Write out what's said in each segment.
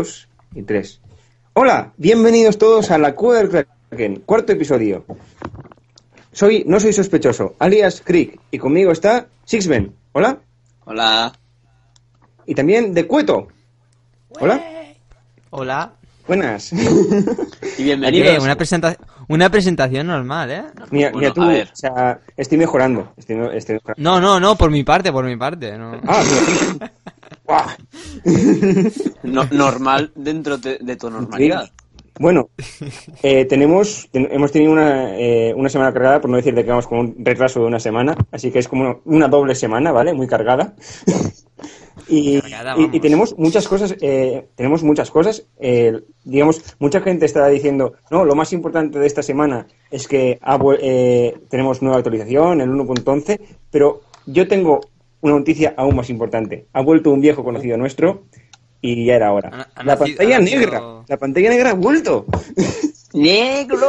dos y tres. Hola, bienvenidos todos a la Cueva del Kraken, cuarto episodio. Soy, no soy sospechoso, alias Crick, y conmigo está Sixben. Hola. Hola. Y también de Cueto. Hola. Hola. Buenas. Y bienvenidos. Oye, una, presenta- una presentación normal, ¿eh? Mira, Bueno, mira tú, a ver. o sea, estoy mejorando. Estoy, estoy mejorando. No, no, no, por mi parte, por mi parte. No. Ah. No- normal dentro de, de tu normalidad. Bueno, eh, tenemos, ten- hemos tenido una, eh, una semana cargada, por no decir de que vamos con un retraso de una semana, así que es como una, una doble semana, ¿vale? Muy cargada. y, Cargada, y- y vamos. tenemos muchas cosas, eh, tenemos muchas cosas, eh, digamos, mucha gente está diciendo, no, lo más importante de esta semana es que eh, tenemos nueva actualización, el 1.11, pero yo tengo una noticia aún más importante. Ha vuelto un viejo conocido nuestro y ya era hora. Ha- ha La nacido- pantalla negra. La pantalla negra ha vuelto. ¡Negro!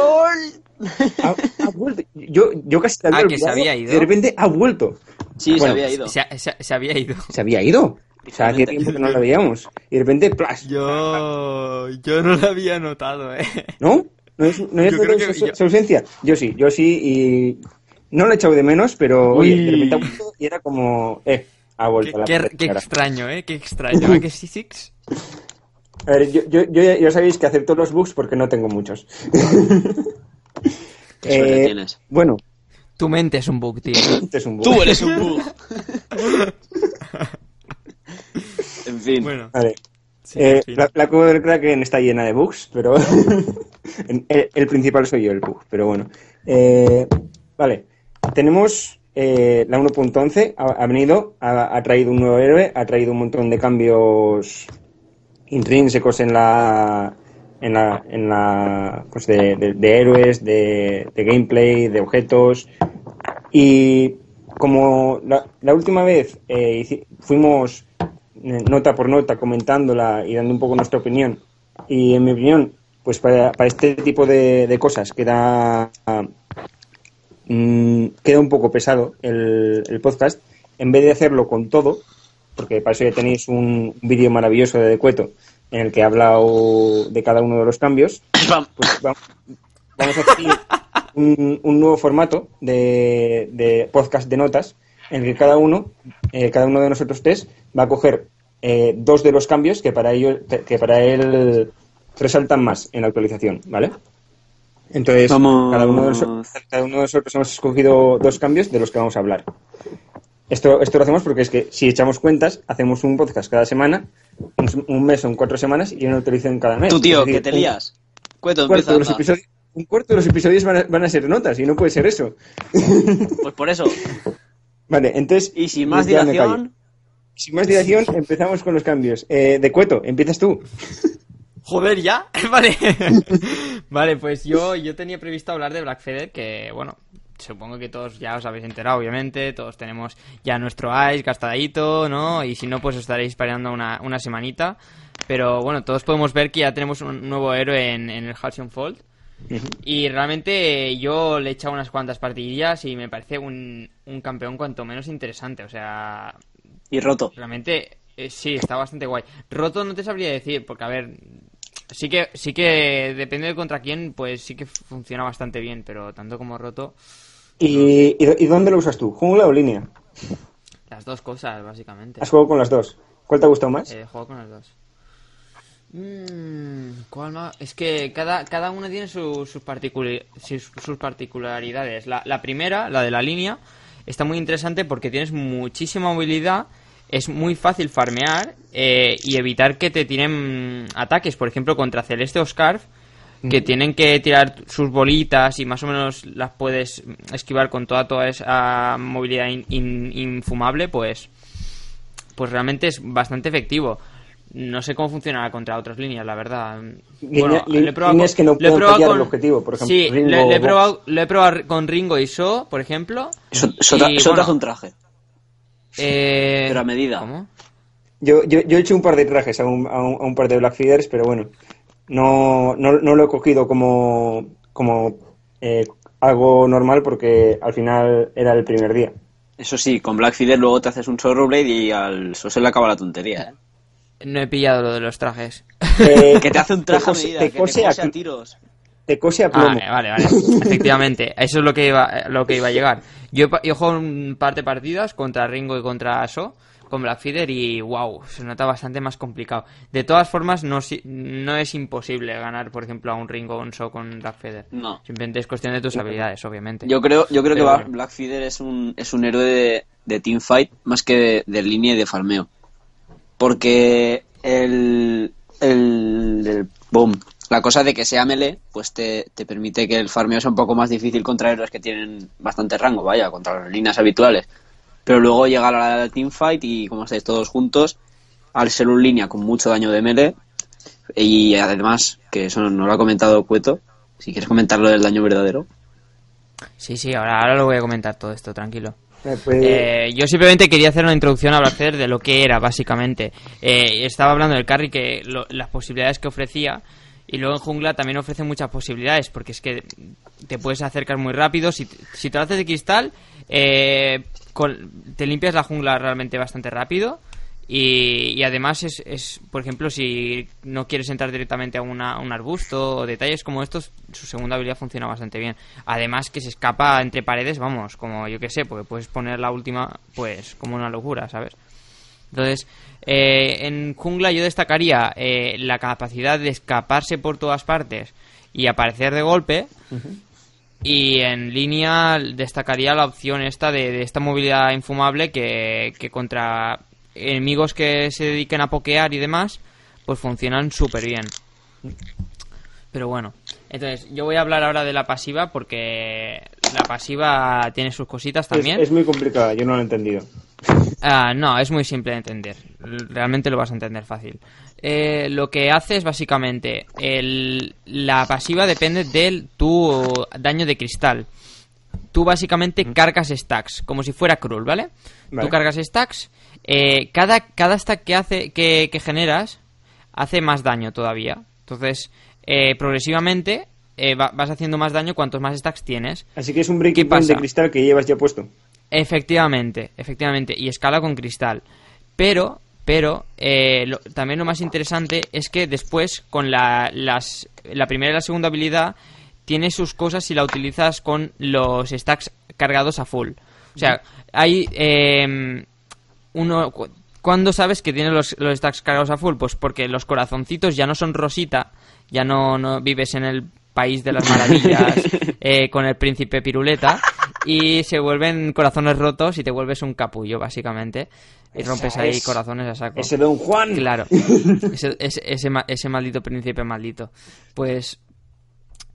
Ha, ha vuelto. Yo, yo casi la Ah, que se había ido. De repente ha vuelto. Sí, Bueno, se había ido. Se, ha- se ha- se había ido. Se había ido. O sea, hacía tiempo que no la veíamos. Y de repente, ¡plas! Yo, yo no lo había notado, ¿eh? ¿No? ¿No es, no es Yo creo su, que su- yo- su ausencia? Yo sí, yo sí. Y no lo he echado de menos, pero oye, de repente vuelto y era como, eh, ha Qué, vuelto. la qué- pantalla qué negra. extraño, ¿eh? Qué extraño. ¿A que sí, Six? A ver, yo, yo, yo ya, sabéis que acepto los bugs porque no tengo muchos. Qué suerte Eh, tienes. Bueno, Tu mente es un bug, tío. es un bug. Tú eres un bug. en fin. Bueno, Vale. sí, Eh, la, la cueva del Kraken está llena de bugs, pero el, el principal soy yo, el bug. Pero bueno. Eh, vale. Tenemos eh, la 1.11, ha, ha venido, ha, traído un nuevo héroe, ha traído un montón de cambios intrínsecos en la en la, en la pues de, de- héroes, de, de gameplay, de objetos. Y como la, la última vez eh, fuimos eh, nota por nota comentándola y dando un poco nuestra opinión y en mi opinión pues para, para este tipo de, de cosas queda mm, queda un poco pesado el, el podcast en vez de hacerlo con todo porque para eso ya tenéis un vídeo maravilloso de Decueto en el que he hablado de cada uno de los cambios pues va- vamos a hacer un, un nuevo formato de, de podcast de notas en el que cada uno, eh, cada uno de nosotros tres va a coger eh, dos de los cambios que para ello, que para él resaltan más en la actualización, ¿vale? Entonces, Vamos. cada uno, de nosotros, cada uno de nosotros hemos escogido dos cambios de los que vamos a hablar. Esto, esto lo hacemos porque es que si echamos cuentas, hacemos un podcast cada semana, un, un mes son cuatro semanas y una actualización cada mes. Tú, tío, decir, que te lías. Cueto, un cuarto, empieza. de los un cuarto de los episodios van a, van a ser notas y no puede ser eso. Pues por eso. Vale, entonces. Y sin más dilación. Sin más dilación, empezamos con los cambios. Eh, de Cueto, empiezas tú. Joder, ¿ya? Vale. Vale, pues yo, yo tenía previsto hablar de Black Feather, que, bueno, supongo que todos ya os habéis enterado, obviamente. Todos tenemos ya nuestro Ice gastadito, ¿no? Y si no, pues os estaréis esperando una, una semanita. Pero bueno, todos podemos ver que ya tenemos un nuevo héroe en, en el Halcyon Fold. Y realmente yo le he echado unas cuantas partidillas y me parece un, un campeón cuanto menos interesante. O sea, Y roto. Realmente, eh, sí, está bastante guay. Roto no te sabría decir, porque a ver, sí que, sí que depende de contra quién, pues sí que funciona bastante bien, pero tanto como roto, ¿Y, y, dónde lo usas tú? ¿Jungla o línea? las dos cosas, básicamente. Has jugado con las dos. ¿Cuál te ha gustado más? Eh, juego con las dos. Mm, ¿Cuál más? Es que cada, cada una tiene su- sus, particuli- sus, sus particularidades. La, la primera, la de la línea, está muy interesante porque tienes muchísima movilidad, es muy fácil farmear eh, y evitar que te tiren ataques. Por ejemplo, contra Celeste o Scarf, que tienen que tirar sus bolitas y más o menos las puedes esquivar con toda, toda esa movilidad in- in- infumable, pues pues realmente es bastante efectivo. No sé cómo funcionará contra otras líneas, la verdad. Línea- lo he probado líneas que no fallar el objetivo, por ejemplo, Sí, Ringo o he probado, lo he probado con Ringo y So, por ejemplo. Eso, eso, te- Y, eso te bueno, hace un traje. Eh, Pero a medida. ¿Cómo? Yo, yo, yo he hecho un par de trajes a un, a un, a un par de Black Feeders, pero bueno, no, no, no lo he cogido como, como eh, algo normal porque al final era el primer día. Eso sí, con Black Feeder luego te haces un Sorrow Blade y al se le acaba la tontería, ¿eh? No he pillado lo de los trajes. Eh, Que te hace un traje a cose- medida, te que te cose a a tiros. Te cose a Ah, plomo. vale, vale, vale. Efectivamente, eso es lo que iba, lo que iba a llegar. Yo, he juego un par de partidas contra Ringo y contra So, con Blackfeeder y wow, se nota bastante más complicado. De todas formas, no, si- no es imposible ganar, por ejemplo, a un Ringo o un So con Blackfeeder. No. Simplemente es cuestión de tus habilidades, obviamente. Yo creo, yo creo que Pero. Blackfeeder es un, es un héroe de, de teamfight más que de, de línea y de farmeo. Porque el, el, el- boom, la cosa de que sea melee, pues te, te permite que el farmeo sea un poco más difícil contra héroes que tienen bastante rango, vaya, contra las líneas habituales. Pero luego llega la hora del teamfight y como estáis todos juntos, al ser un línea con mucho daño de melee, y además, que eso no lo ha comentado Cueto, si quieres comentar lo del daño verdadero. Sí, sí, ahora, ahora lo voy a comentar todo esto, tranquilo. Eh, pues, Eh, yo simplemente quería hacer una introducción a Blackfeeder de lo que era, básicamente. Eh, estaba hablando del carry, que lo- las posibilidades que ofrecía. Y luego en jungla también ofrece muchas posibilidades, porque es que te puedes acercar muy rápido. Si, si te haces de cristal, eh, te limpias la jungla realmente bastante rápido. Y, y además es, es, por ejemplo, si no quieres entrar directamente a, una- un arbusto o detalles como estos, su segunda habilidad funciona bastante bien. Además que se escapa entre paredes, vamos, como yo que sé, porque puedes poner la última, pues, como una locura, ¿sabes? Entonces, eh, en jungla yo destacaría eh, la capacidad de escaparse por todas partes y aparecer de golpe. Y en línea destacaría la opción esta de, de esta movilidad infumable que, que contra enemigos que se dediquen a pokear y demás, pues funcionan súper bien. Pero bueno, entonces yo voy a hablar ahora de la pasiva porque la pasiva tiene sus cositas es, también. es muy complicada, yo no lo he entendido. Ah, no, es muy simple de entender. Realmente lo vas a entender fácil. Eh, lo que hace es básicamente el- la pasiva depende de tu daño de cristal. Tú básicamente cargas stacks, como si fuera Krull, ¿vale? Vale. Tú cargas stacks. eh, cada, cada stack que hace que, que generas hace más daño todavía. Entonces, eh, progresivamente eh, va- vas haciendo más daño cuantos más stacks tienes. Así que es un ¿Qué breaking point de cristal que llevas ya puesto. Efectivamente, efectivamente, y escala con cristal. Pero, pero, eh, lo- también lo más interesante es que después, con la, las, la primera y la segunda habilidad, tiene sus cosas si la utilizas con los stacks cargados a full. O sea, hay eh, uno... cu- ¿Cuándo sabes que tiene los, los stacks cargados a full? Pues porque los corazoncitos ya no son rosita, ya no, no vives en el país de las maravillas eh, con el príncipe piruleta y se vuelven corazones rotos y te vuelves un capullo, básicamente. Y Esa rompes ahí es- corazones a saco. Ese Don Juan. Claro. Ese, ese, ese, ma- ese maldito príncipe maldito. Pues,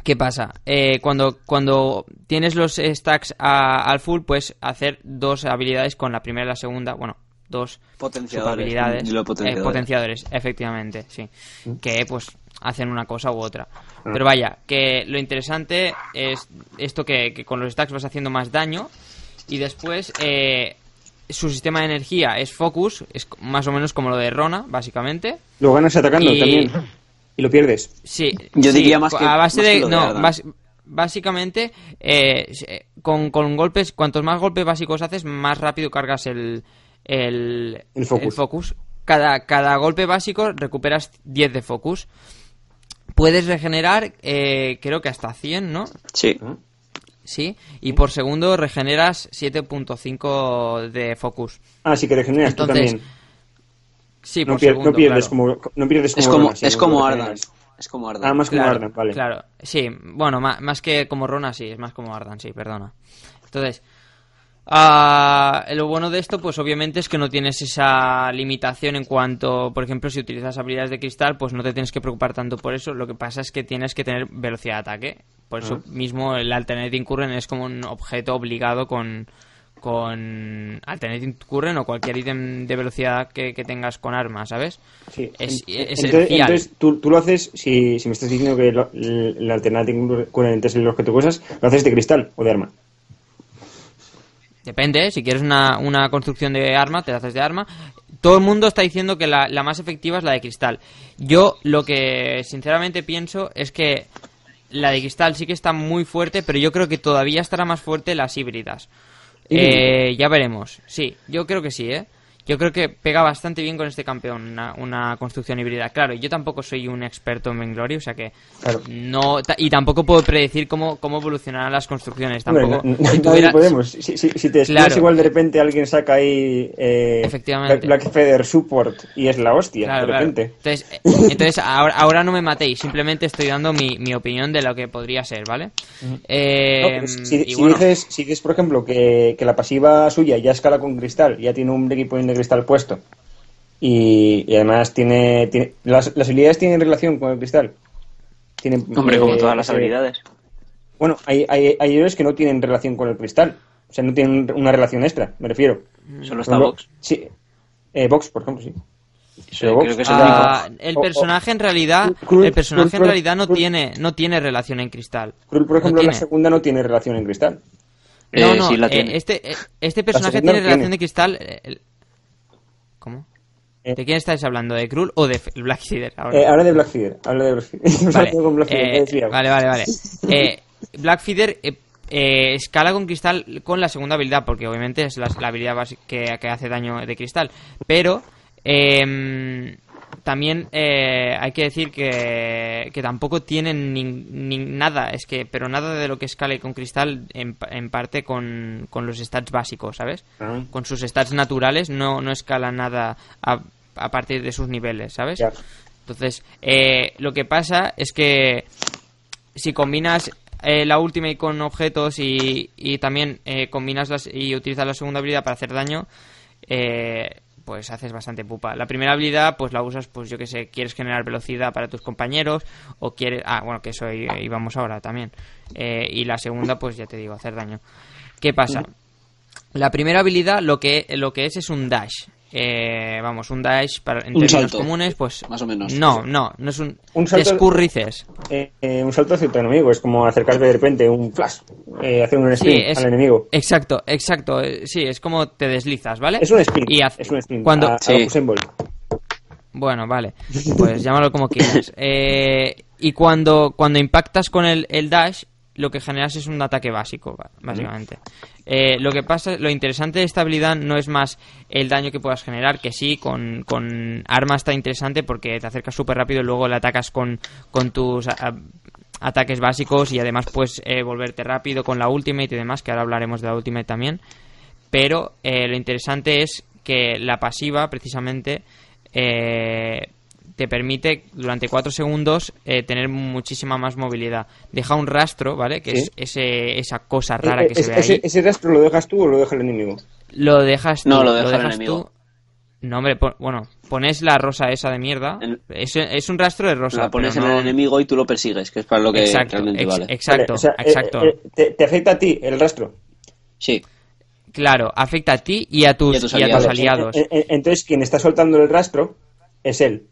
¿qué pasa? Eh, cuando, cuando tienes los stacks a- al full, puedes hacer dos habilidades con la primera y la segunda. Bueno, dos Potenciadores, habilidades. dilo potenciadores. potenciadores, efectivamente, sí. Que pues hacen una cosa u otra. Pero vaya, que lo interesante es esto que, que con los stacks vas haciendo más daño y después eh, su sistema de energía es focus, es más o menos como lo de Rona, básicamente. Lo ganas atacando Y- también. Y lo pierdes. Sí, Yo sí, diría más que- a base más que de lo no, bas- básicamente eh, con, con golpes, cuantos más golpes básicos haces, más rápido cargas el el, El focus. Cada, cada golpe básico recuperas 10 de focus. Puedes regenerar, eh, creo que hasta 100, ¿no? Sí. Sí. Y por segundo regeneras 7.5 de focus. Ah, sí que regeneras tú también. Sí, No, por pier- segundo, no pierdes claro. como no pierdes como Es como, Rona, sí, es como. Ardan. Es como Ardan. Ah, más como Claro, Ardan, vale. Claro, sí, bueno, más, que como Rona, sí, es más como Ardan, sí, perdona. Entonces, ah, lo bueno de esto, pues obviamente es que no tienes esa limitación en cuanto, por ejemplo, si utilizas habilidades de cristal, pues no te tienes que preocupar tanto por eso. Lo que pasa es que tienes que tener velocidad de ataque. Por eso mismo el Alternating Current es como un objeto obligado con con Alternating Current o cualquier ítem de velocidad que, que tengas con armas, ¿sabes? Sí. Es, es entonces, esencial. entonces, tú, tú lo haces, si, si me estás diciendo que lo- el, el Alternating Current es el objeto usas, ¿lo haces de cristal o de arma? Depende, si quieres una, una construcción de arma, te la haces de arma. Todo el mundo está diciendo que la, la más efectiva es la de cristal. Yo lo que sinceramente pienso es que la de cristal sí que está muy fuerte, pero yo creo que todavía estará más fuerte las híbridas. Eh, ya veremos. Sí, yo creo que sí, ¿eh? Yo creo que pega bastante bien con este campeón una, una construcción híbrida. Claro, yo tampoco soy un experto en Vainglory, o sea que Claro. no y tampoco puedo predecir cómo, cómo evolucionarán las construcciones. Tampoco. no- si nadie tuviera- podemos. Si, si, si te Claro. igual de repente alguien saca ahí eh, Efectivamente. Black, Feather Support y es la hostia, Claro, de repente. Entonces, eh, entonces ahora, ahora no me matéis, simplemente estoy dando mi, mi opinión de lo que podría ser, ¿vale? Eh, No, pero si, y bueno, dices, si dices, por ejemplo, que, que la pasiva suya ya escala con cristal, ya tiene un de cristal puesto, y, y además tiene, tiene las, las habilidades tienen relación con el cristal. Tienen, Hombre, eh, como todas las ese- habilidades. Bueno, hay, hay, hay héroes que no tienen relación con el cristal. O sea, no tienen una relación extra, me refiero. Solo Por está ejemplo, Vox. Sí. Eh, Vox, por ejemplo, sí. Creo que es el ah, el personaje en realidad, el personaje en realidad no tiene, no tiene relación en cristal. Por No ejemplo, la tiene. segunda no tiene relación en cristal. No, Eh, no, sí la eh, tiene. este, eh, este personaje tiene no relación tiene. de cristal. ¿Cómo? Eh. ¿De quién estáis hablando? ¿De Krull o de Black Seeder? Ahora. Eh, habla de Blackfeeder. Habla de Blackfeeder. Vale, Blackfeeder, eh, vale, vale, vale. Eh, Blackfeeder escala con cristal con la segunda habilidad, porque obviamente es la, la habilidad que, que hace daño de cristal. Pero eh, también eh, hay que decir que, que tampoco tienen ni, ni nada, es que, pero nada de lo que escale con cristal en, en parte con, con los stats básicos, ¿sabes? Ah. Con sus stats naturales no, no escala nada a, a partir de sus niveles, ¿sabes? Entonces, eh, lo que pasa es que si combinas eh, la Ultimate con objetos y, y también eh, combinas las, y utilizas la segunda habilidad para hacer daño, eh, pues haces bastante pupa. La primera habilidad, pues la usas, pues yo que sé, quieres generar velocidad para tus compañeros o quieres... Ah, bueno, que eso íbamos ahora también. Eh, y la segunda, pues ya te digo, hacer daño. ¿Qué pasa? La primera habilidad lo que, lo que es es un dash. Eh, vamos, un dash para, en Un términos salto, comunes, pues... más o menos. No, no, no es un... Un salto- Escurrices. Eh, eh, un salto hacia tu enemigo. Es como acercarte de repente un flash. Eh, hacer un Sí, sprint es, al enemigo. Exacto, exacto. eh, Sí, es como te deslizas, ¿vale? Es un sprint. Y haz- es un sprint. Cuando, a, Sí. Bueno, vale. Pues llámalo como quieras. Eh, y cuando, cuando impactas con el, el dash, lo que generas es un ataque básico, básicamente. Eh, lo que pasa, lo interesante de esta habilidad no es más el daño que puedas generar, que sí, con, con arma está interesante porque te acercas súper rápido y luego le atacas con, con tus a- ataques básicos y además puedes eh, volverte rápido con la ultimate y demás, que ahora hablaremos de la ultimate también. Pero eh, lo interesante es que la pasiva, precisamente, eh, te permite durante 4 segundos eh, tener muchísima más movilidad. Deja un rastro, ¿vale? Que Sí. es ese, esa cosa rara Eh, que se ve ese, ahí. ese rastro lo dejas tú o lo deja el enemigo. Lo dejas tú. No, lo deja el dejas enemigo. tú. No, hombre, pon- bueno, pones la rosa esa de mierda. En- Es, es un rastro de rosa. la pones en el enemigo y tú lo persigues, que es para lo que Exacto, realmente ex- vale. exacto, Vale, o sea, eh, exacto. eh, te, te afecta a ti el rastro. Sí, Claro, afecta a ti y a tus, Y a tus y a tus aliados. Entonces, quien está soltando el rastro es él.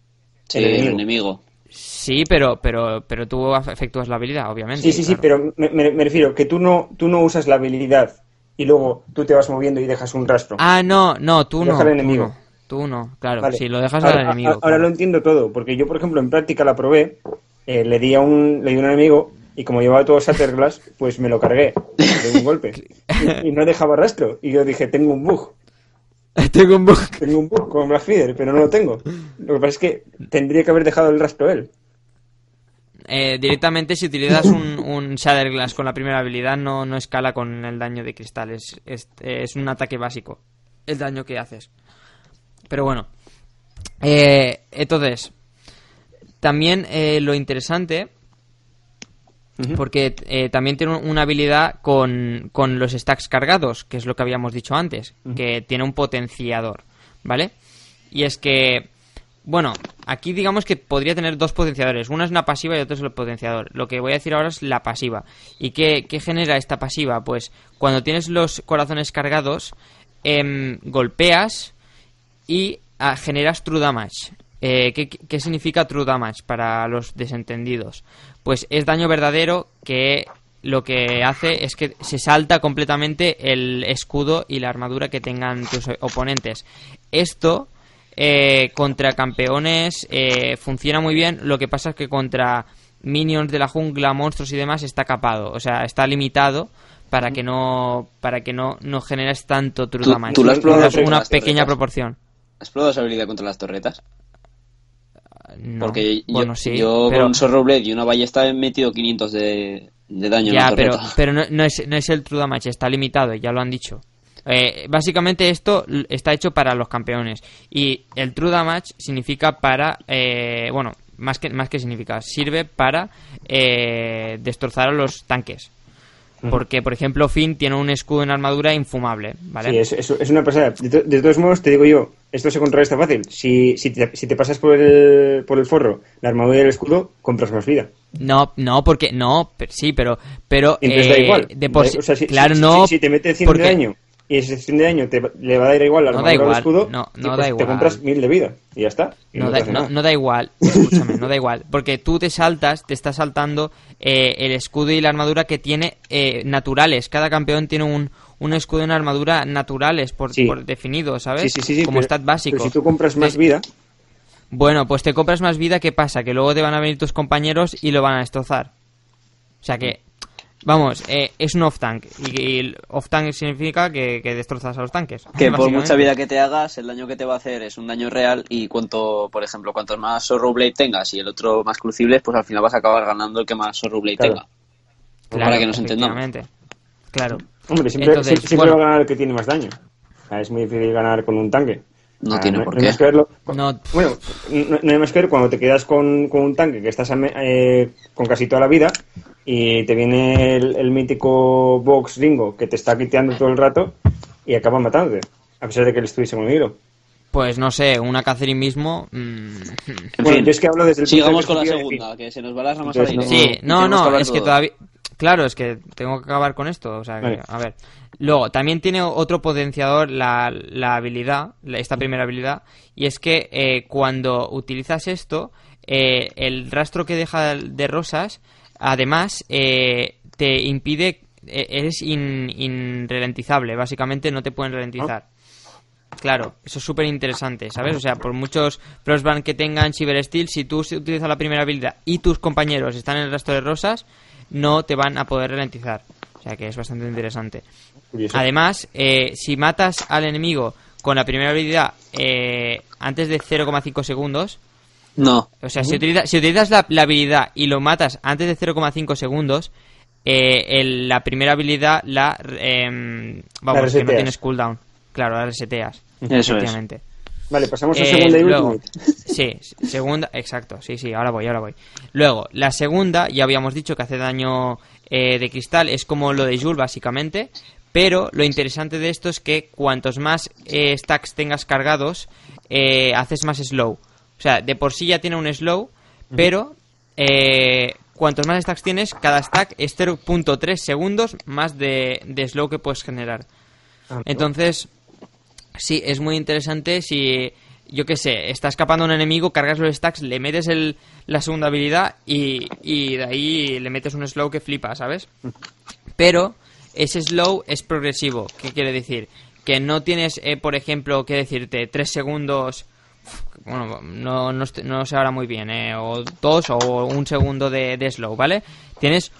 Sí, el el enemigo. enemigo. Sí, pero, pero, pero tú efectúas la habilidad, obviamente. Sí, sí, sí, pero me, me- me refiero que tú no, tú no usas la habilidad y luego tú te vas moviendo y dejas un rastro. Ah, no, no, tú Deja no. al tú enemigo. no, Tú no, claro. Vale. Si lo dejas ahora, al enemigo. a- ahora claro. lo entiendo todo, porque yo, por ejemplo, en práctica la probé, eh, le di a un, le di a un enemigo y como llevaba todo Shatterglass, pues me lo cargué de un golpe. Y, y no dejaba rastro. Y yo dije, tengo un bug. Tengo un bug. Tengo un bug con Black Feeder, pero no lo tengo. Lo que pasa es que tendría que haber dejado el rastro él. Eh, directamente, si utilizas un, un Shatterglass con la primera habilidad, no, no escala con el daño de cristal. Es, es, es un ataque básico. El daño que haces. Pero bueno. Eh, entonces, también eh, lo interesante. Porque eh, también tiene una habilidad con, con los stacks cargados, que es lo que habíamos dicho antes, que tiene un potenciador, ¿vale? Y es que, bueno, aquí digamos que podría tener dos potenciadores, una es una pasiva y otro es el potenciador. Lo que voy a decir ahora es la pasiva. ¿Y qué, qué genera esta pasiva? Pues cuando tienes los corazones cargados, em, golpeas y ah, generas true damage. Eh, ¿qué, qué significa true damage para los desentendidos? Pues es daño verdadero que lo que hace es que se salta completamente el escudo y la armadura que tengan tus oponentes. Esto eh, contra campeones eh, funciona muy bien, lo que pasa es que contra minions de la jungla, monstruos y demás está capado, o sea, está limitado para que no para que no, no generes tanto true damage. tú lo has probado Una- una pequeña proporción. ¿Has probado esa habilidad contra las torretas? No. Porque yo, bueno, sí, yo pero... con y una ballesta he metido 500 de, de daño en Ya, la pero, pero no, no es, no es el True Damage, está limitado, ya lo han dicho. Eh, básicamente esto está hecho para los campeones. Y el True Damage significa para... eh, bueno, más que, más que significa, sirve para eh, destrozar a los tanques. Porque, por ejemplo, Finn tiene un escudo en armadura infumable, ¿vale? Sí, es, es- es una pasada. De, to- de todos modos, te digo yo, esto se contrarresta fácil. Si, si, te, si te pasas por el, por el forro, la armadura y el escudo, compras más vida. No, no, porque no, pero- sí, pero, pero entonces da eh, igual. de por Da- o sea, si, claro, si- no, si, si te mete 100 porque- de daño y ese 100 de daño te, le va a dar igual la No armadura igual, escudo, no, no pues da te igual. compras 1000 de vida y ya está. Y No, te da, no- da igual, escúchame, no da igual, porque tú te saltas, te estás saltando eh, el escudo y la armadura que tiene eh, naturales. Cada campeón tiene un, un escudo y una armadura naturales por, Sí. por definido, ¿sabes? Sí, sí, sí, sí, Como pero- stat básico. Pero si tú compras más vida, Bueno, pues te compras más vida, ¿qué pasa? Que luego te van a venir tus compañeros y lo van a destrozar. O sea que, vamos, eh, es un off-tank. Y, y el off-tank significa que, que destrozas a los tanques. Que por mucha vida que te hagas, el daño que te va a hacer es un daño real y cuanto, por ejemplo, cuantos más Sorrow Blade tengas y el otro más crucibles, pues al final vas a acabar ganando el que más Sorrow Blade Claro. tenga. Claro, para que nos entendamos. Claro. hombre, siempre, Entonces, sie- siempre bueno. va a ganar el que tiene más daño. O sea, es muy difícil ganar con un tanque. No Ah, tiene por hay qué. más que verlo. No. Bueno, no, no hay más que ver cuando te quedas con, con un tanque que estás a me- eh, con casi toda la vida y te viene el, el mítico box Ringo que te está quiteando todo el rato y acaba matándote, a pesar de que él estuviese con el hilo. Pues no sé, una Catherine mismo. mm, En Bueno, fin, yo es que hablo desde el punto de sigamos con la de segunda, que se nos va las ramas Entonces, aire. Sí, no, no, es que todavía. Claro, es que tengo que acabar con esto. O sea, que, a ver. Luego, también tiene otro potenciador la, la habilidad, la- esta primera habilidad, y es que eh, cuando utilizas esto, eh, el rastro que deja de rosas, además, eh, te impide. eh, eres in- inralentizable, básicamente no te pueden ralentizar. Claro, eso es súper interesante, ¿sabes? O sea, por muchos Frostbank que tengan Cyber Steel, si tú utilizas la primera habilidad y tus compañeros están en el rastro de rosas, no te van a poder ralentizar. O sea que es bastante interesante. Además, eh, si matas al enemigo con la primera habilidad eh, antes de 0,5 segundos, No, o sea, si, utiliza- si utilizas la, la habilidad y lo matas antes de 0,5 segundos, eh, el- la primera habilidad la... em, vamos, que no tienes cooldown. Claro, la reseteas. Eso es. Vale, pasamos a Eh, segunda y luego, ultimate. Sí, segunda, exacto, sí, sí, ahora voy, ahora voy. Luego, la segunda, ya habíamos dicho que hace daño eh, de cristal, es como lo de Jul básicamente, pero lo interesante de esto es que cuantos más eh, stacks tengas cargados, eh, haces más slow. O sea, de por sí ya tiene un slow, pero eh, cuantos más stacks tienes, cada stack es 0.3 segundos más de, de slow que puedes generar. Ah, Entonces, sí, es muy interesante si, yo qué sé, está escapando un enemigo, cargas los stacks, le metes el, la segunda habilidad y, y de ahí le metes un slow que flipa, ¿sabes? Pero ese slow es progresivo. ¿Qué quiere decir? Que no tienes, eh, por ejemplo, que decirte, tres segundos... Bueno, no, no, sé ahora muy bien, eh, o dos o un segundo de, de slow, ¿vale? Tienes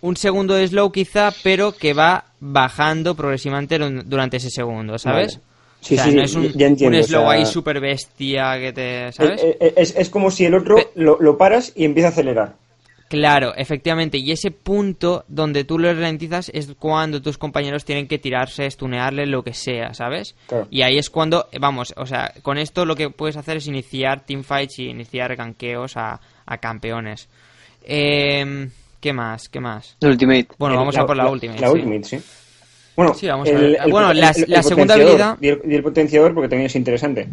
un segundo de slow quizá, pero que va bajando progresivamente dur- durante ese segundo, ¿sabes? Vale. Sí, o sea, sí, no es un, ya entiendo, un o slow sea- ahí super bestia que te... ¿Sabes? Eh, eh, Es, es como si el otro lo, lo paras y empieza a acelerar. Claro, efectivamente. Y ese punto donde tú lo ralentizas es cuando tus compañeros tienen que tirarse, stunearle, lo que sea, ¿sabes? Claro. Y ahí es cuando, eh, vamos, o sea, con esto lo que puedes hacer es iniciar teamfights y iniciar ganqueos a, a campeones. Eh, ¿Qué más? ¿Qué más? el Ultimate. Bueno, El- vamos a por la, última. La sí. ultimate, sí. Bueno, Sí, vamos a ver. Bueno, la- la segunda habilidad- Y el, y el potenciador porque también es interesante.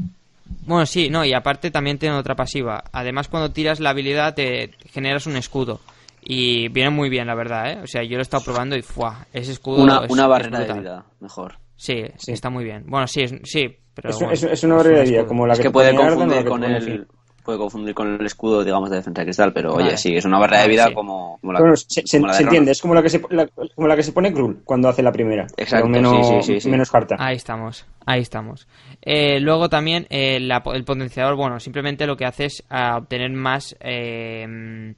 Bueno, sí, no, y aparte también tiene otra pasiva. Además, cuando tiras la habilidad te generas un escudo. Y viene muy bien, la verdad, ¿eh? O sea, yo lo he estado probando y ¡fua! Ese escudo Una, es- una es barrera de vida, mejor. Sí, Sí. está muy bien. Bueno, sí, es, sí, pero es, bueno, es- es una barrera de vida, como la es que, que te puede confundir con el. Puede confundir con el escudo digamos de defensa de cristal pero Vale. oye sí es una barrera de vida sí. como, como la, Bueno, se, se- como la de se entiende, es como la que se, la- como la que se pone Krull cuando hace la primera. Exacto, menos, sí, sí, sí, sí. menos harta. Ahí estamos, ahí estamos. Eh, luego también eh, la- el potenciador, bueno, simplemente lo que hace es ah, obtener más, eh,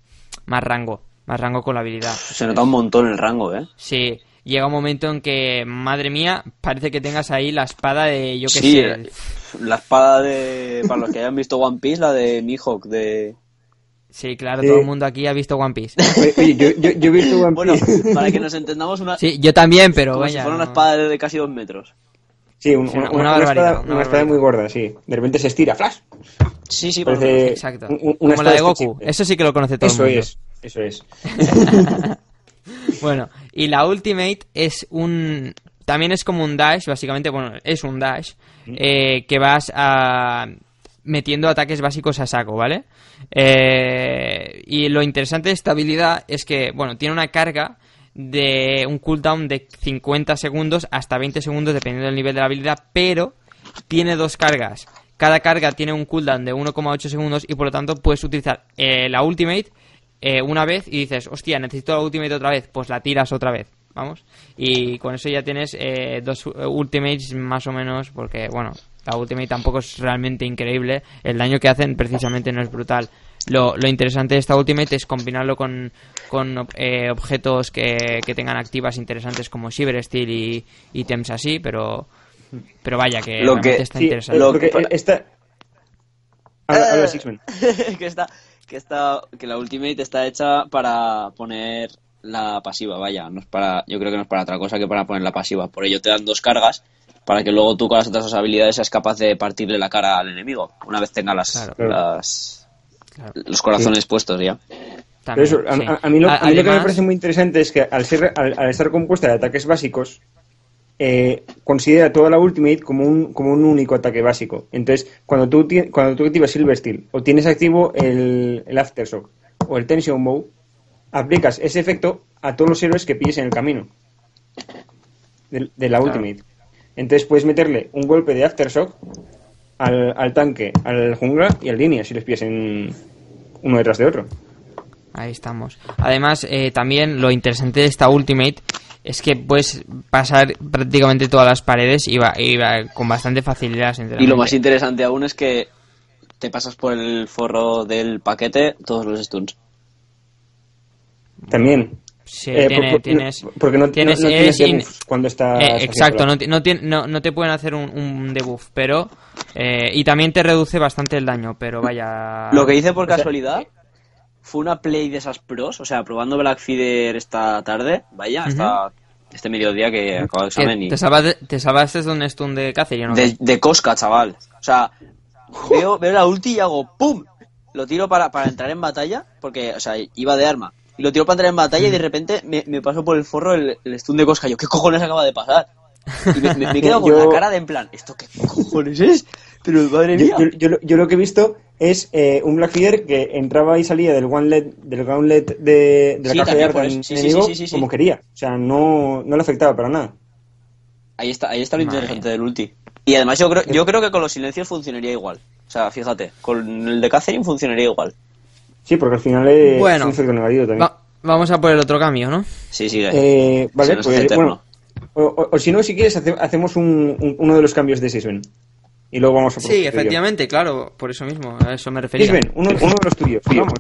más rango, más rango con la habilidad. se nota un montón el rango eh Sí, llega un momento en que, madre mía, parece que tengas ahí la espada de, yo qué Sí, sé. eh, la espada de. Para los que hayan visto One Piece, la de Mihawk de. Sí, claro, Sí. todo el mundo aquí ha visto One Piece. Oye, oye, yo, yo, yo he visto One Bueno, Piece. para que nos entendamos, una. Sí, yo también, pero como vaya. si fuera una espada de casi dos metros. Sí, un- Sí, una, una una barbaridad, espada, una una espada barbaridad. muy gorda, sí. De repente se estira, flash. Sí, sí, Parece Exacto. un- Como la de Goku. Eso sí que lo conoce todo Eso el mundo. es, eso es. Bueno, y la Ultimate es un... También es como un dash, básicamente, bueno, es un dash, eh, que vas a... metiendo ataques básicos a saco, ¿vale? Eh, y lo interesante de esta habilidad es que, bueno, tiene una carga de un cooldown de 50 segundos hasta 20 segundos dependiendo del nivel de la habilidad, pero tiene dos cargas. Cada carga tiene un cooldown de 1,8 segundos y por lo tanto puedes utilizar eh, la ultimate eh, una vez y dices, hostia, necesito la ultimate otra vez, pues la tiras otra vez, vamos. Y con eso ya tienes eh, dos eh, ultimates más o menos, porque bueno, la ultimate tampoco es realmente increíble, el daño que hacen precisamente no es brutal. Lo, lo interesante de esta ultimate es combinarlo con, con eh, objetos que, que tengan activas interesantes como Shiver Steel y ítems así, pero pero vaya que Lo que- está Sí, interesante. Lo porque que- esta... Habla, habla, Eh, Sixman. que está que está que la ultimate está hecha para poner la pasiva vaya no es para yo creo que no es para otra cosa que para poner la pasiva. Por ello te dan dos cargas para que luego tú con las otras dos habilidades seas capaz de partirle la cara al enemigo una vez tenga las, Claro. las Claro, los corazones puestos ya. Pero también, eso, a, sí. a- a mí, lo, A- a mí lo que me parece muy interesante es que al, ser, al, al estar compuesta de ataques básicos, eh, considera toda la Ultimate como un, como un único ataque básico. Entonces, cuando tú, cuando tú activas Silver Steel o tienes activo el, el Aftershock o el Tension Bow, aplicas ese efecto a todos los héroes que pilles en el camino de, de la Ultimate. Entonces puedes meterle un golpe de Aftershock al, al tanque, al jungla y al línea si les pillas en uno detrás de otro. Ahí estamos. Además, eh, también lo interesante de esta Ultimate es que puedes pasar prácticamente todas las paredes y va, y va con bastante facilidad. y lo más interesante aún es que te pasas por el forro del paquete todos los stuns También. Sí, Eh, tiene- por- tienes, porque no, tienes- no- no tienes in- cuando estás Eh, exacto, no, no, tien- no, no te pueden hacer un, un debuff, pero... eh, y también te reduce bastante el daño, pero vaya... Lo que hice por O sea, casualidad fue una play de esas pros, o sea, probando Black Feeder esta tarde, vaya, hasta este mediodía que acabo ¿Qué? examen y... ¿Te, salvaste, ¿Te salvaste de un stun de o no? De, de Cosca, chaval. O sea, veo, veo la ulti y hago ¡pum! Lo tiro para, para entrar en batalla, porque, o sea, iba de arma. Y lo tiro para entrar en batalla y de repente me, me pasó por el forro el, el stun de Cosca. Yo, ¿qué cojones acaba de pasar? Y me, me, me he quedado con Yo- la cara de en plan, ¿esto qué cojones es? Pero madre mía. Yo, yo- yo lo- yo lo que he visto es eh, un Blackfeeder que entraba y salía del gauntlet, del gauntlet de, de la Sí, caja de también arma por del eso. Sí, sí, enemigo sí, como quería. O sea, no, no le afectaba para nada. Ahí está, ahí está lo Madre interesante del ulti. Y además yo creo, yo creo que con los silencios funcionaría igual. O sea, fíjate, con el de Catherine funcionaría igual. Sí, porque al final es Bueno. un efecto negativo también. Va- vamos a por el otro cambio, ¿no? Sí, sí. Eh, vale, pues bueno. O, o- o si no, si quieres, hace- hacemos un- un- uno de los cambios de Sisben. Y luego vamos a por Sí, efectivamente, claro, por eso mismo, a eso me refería. Sisben, uno, uno de los tuyos. Vamos.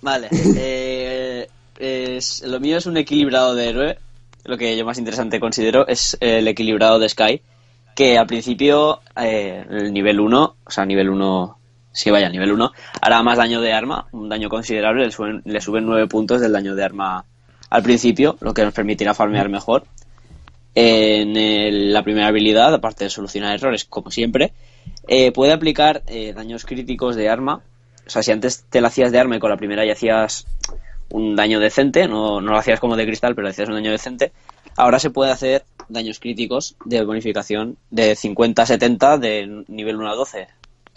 Vale. eh, es, lo mío es un equilibrado de héroe. Lo que yo más interesante considero es el equilibrado de Sky. Que al principio, eh, el nivel 1, o sea, nivel 1, sí vaya, nivel 1, hará más daño de arma, un daño considerable, le suben, le suben 9 puntos del daño de arma al principio, lo que nos permitirá farmear mejor. En el- la primera habilidad, aparte de solucionar errores, como siempre, eh, puede aplicar eh, daños críticos de arma. O sea, si antes te la hacías de arma y con la primera ya hacías un daño decente, no, no lo hacías como de cristal, pero hacías un daño decente, ahora se puede hacer daños críticos de bonificación de 50 a 70 de nivel 1 a 12. Esto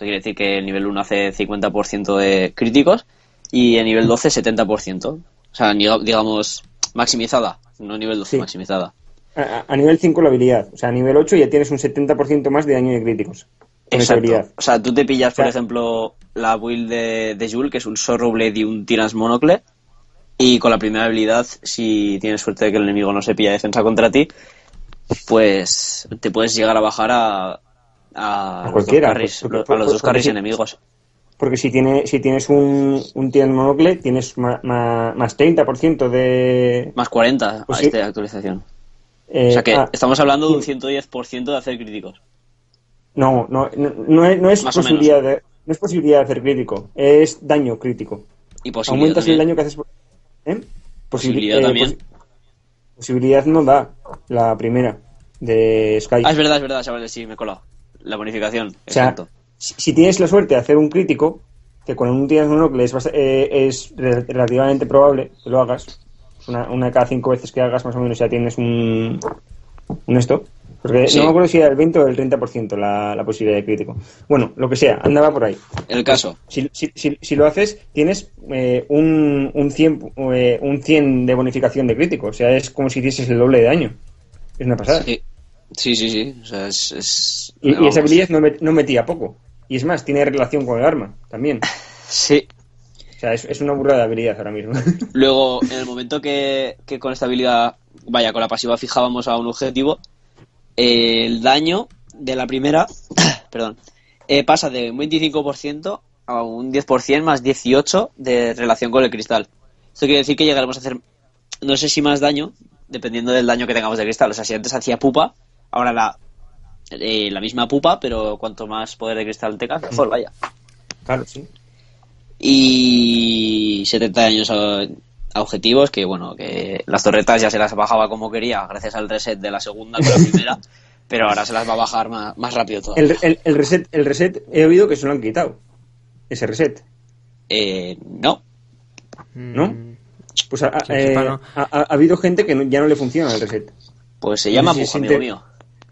quiere decir que el nivel 1 hace 50% de críticos y el nivel 12 70%. O sea, digamos, maximizada, no nivel 12, Sí. maximizada. A, nivel 5 la habilidad. O sea, a nivel 8 ya tienes un 70% más de daño de críticos. Con esa habilidad. Exacto. O sea, tú te pillas, por O sea- ejemplo, la build de, de Jul, que es un Sorrow Blade y un Tyrann's Monocle. Y con la primera habilidad, si tienes suerte de que el enemigo no se pilla defensa contra ti, pues te puedes llegar a bajar a, a, A los cualquiera, dos carries, porque- a los dos carries porque- enemigos. Porque si, tiene, si tienes un, un monocle, tienes ma- ma- más 30% de... Más 40 Pues a sí. esta actualización. Eh, O sea que ah, estamos hablando de un 110% de hacer críticos. no, no, no, no es, no posibilidad de, no es posibilidad de hacer crítico, es daño crítico. Y Aumentas el daño que haces. por- ¿Eh? Posibilidad eh, también. posi- posibilidad no da la primera de Sky. Ah, es verdad, es verdad, chavales, sí, me he colado. La bonificación, O sea, exacto. si, si tienes la suerte de hacer un crítico, que con un uno que es, eh, es re- relativamente probable que lo hagas, una, una de cada cinco veces que hagas más o menos ya tienes un, un esto. Porque Sí. no me acuerdo si era el 20 o el 30% la, la posibilidad de crítico. Bueno, lo que sea, andaba por ahí. El caso, Si, si, si, si lo haces, tienes eh, un, un, 100, eh, un 100 de bonificación de crítico. O sea, es como si hicieses el doble de daño. Es una pasada. sí, sí, sí, sí. O sea, es. es- Y, esa habilidad no, met- no metía poco. Y es más, tiene relación con el arma también. Sí. O sea, es, es una burrada de habilidad ahora mismo. Luego, en el momento que, que con esta habilidad, vaya, con la pasiva fijábamos a un objetivo, eh, el daño de la primera, perdón, eh, pasa de un 25% a un 10% más 18 de relación con el cristal. Esto quiere decir que llegaremos a hacer, no sé si más daño, dependiendo del daño que tengamos de cristal. O sea, si antes hacía pupa, ahora la, eh, la misma pupa, pero cuanto más poder de cristal tengas, mejor, vaya. claro, sí. Y 70 años a, a objetivos que bueno que las torretas ya se las bajaba como quería gracias al reset de la segunda con la primera pero ahora se las va a bajar más, más rápido todo El, el- el reset, el reset, he oído que se lo han quitado. Ese reset, eh, no ¿no? Mm, Pues ha, Que eh, sepa, no. ha- ha- ha habido gente que no- ya no le funciona el reset. pues se No llama sé si puja es amigo mío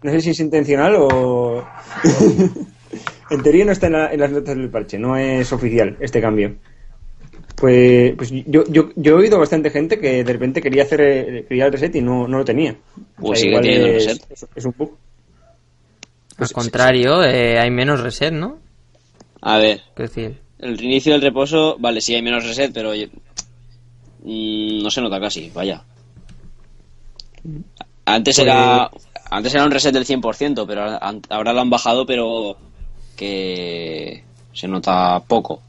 No sé si es intencional o... en teoría no está en, la- en las notas del parche, no es oficial este cambio. Pues, pues yo, yo, yo he oído bastante gente que de repente quería hacer eh, quería el reset y no, no lo tenía. Pues sigue teniendo el es, reset. es- es un bug. Al contrario, eh, hay menos reset, ¿no? a ver Es decir, el reinicio del reposo vale sí hay menos reset pero mm, no se nota casi vaya antes Pues- era antes era un reset del 100% pero ahora lo han bajado pero que se nota poco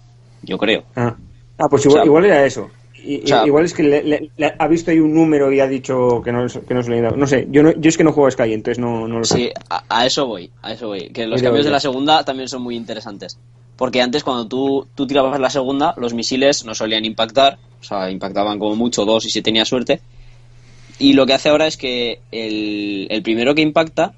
yo creo Ah, Ah, pues igual, O sea, igual era eso. Y- o sea- igual es que le- le- le ha visto ahí un número y ha dicho que no, que no se le ha dado. No sé, yo, no, yo es que no juego a Sky, entonces no, no lo sé. Sí, a, a eso voy, a eso voy. Que los cambios de la segunda también son muy interesantes. Porque antes cuando tú, tú tirabas la segunda, los misiles no solían impactar, o sea, impactaban como mucho dos y si tenía suerte. Y lo que hace ahora es que el, el primero que impacta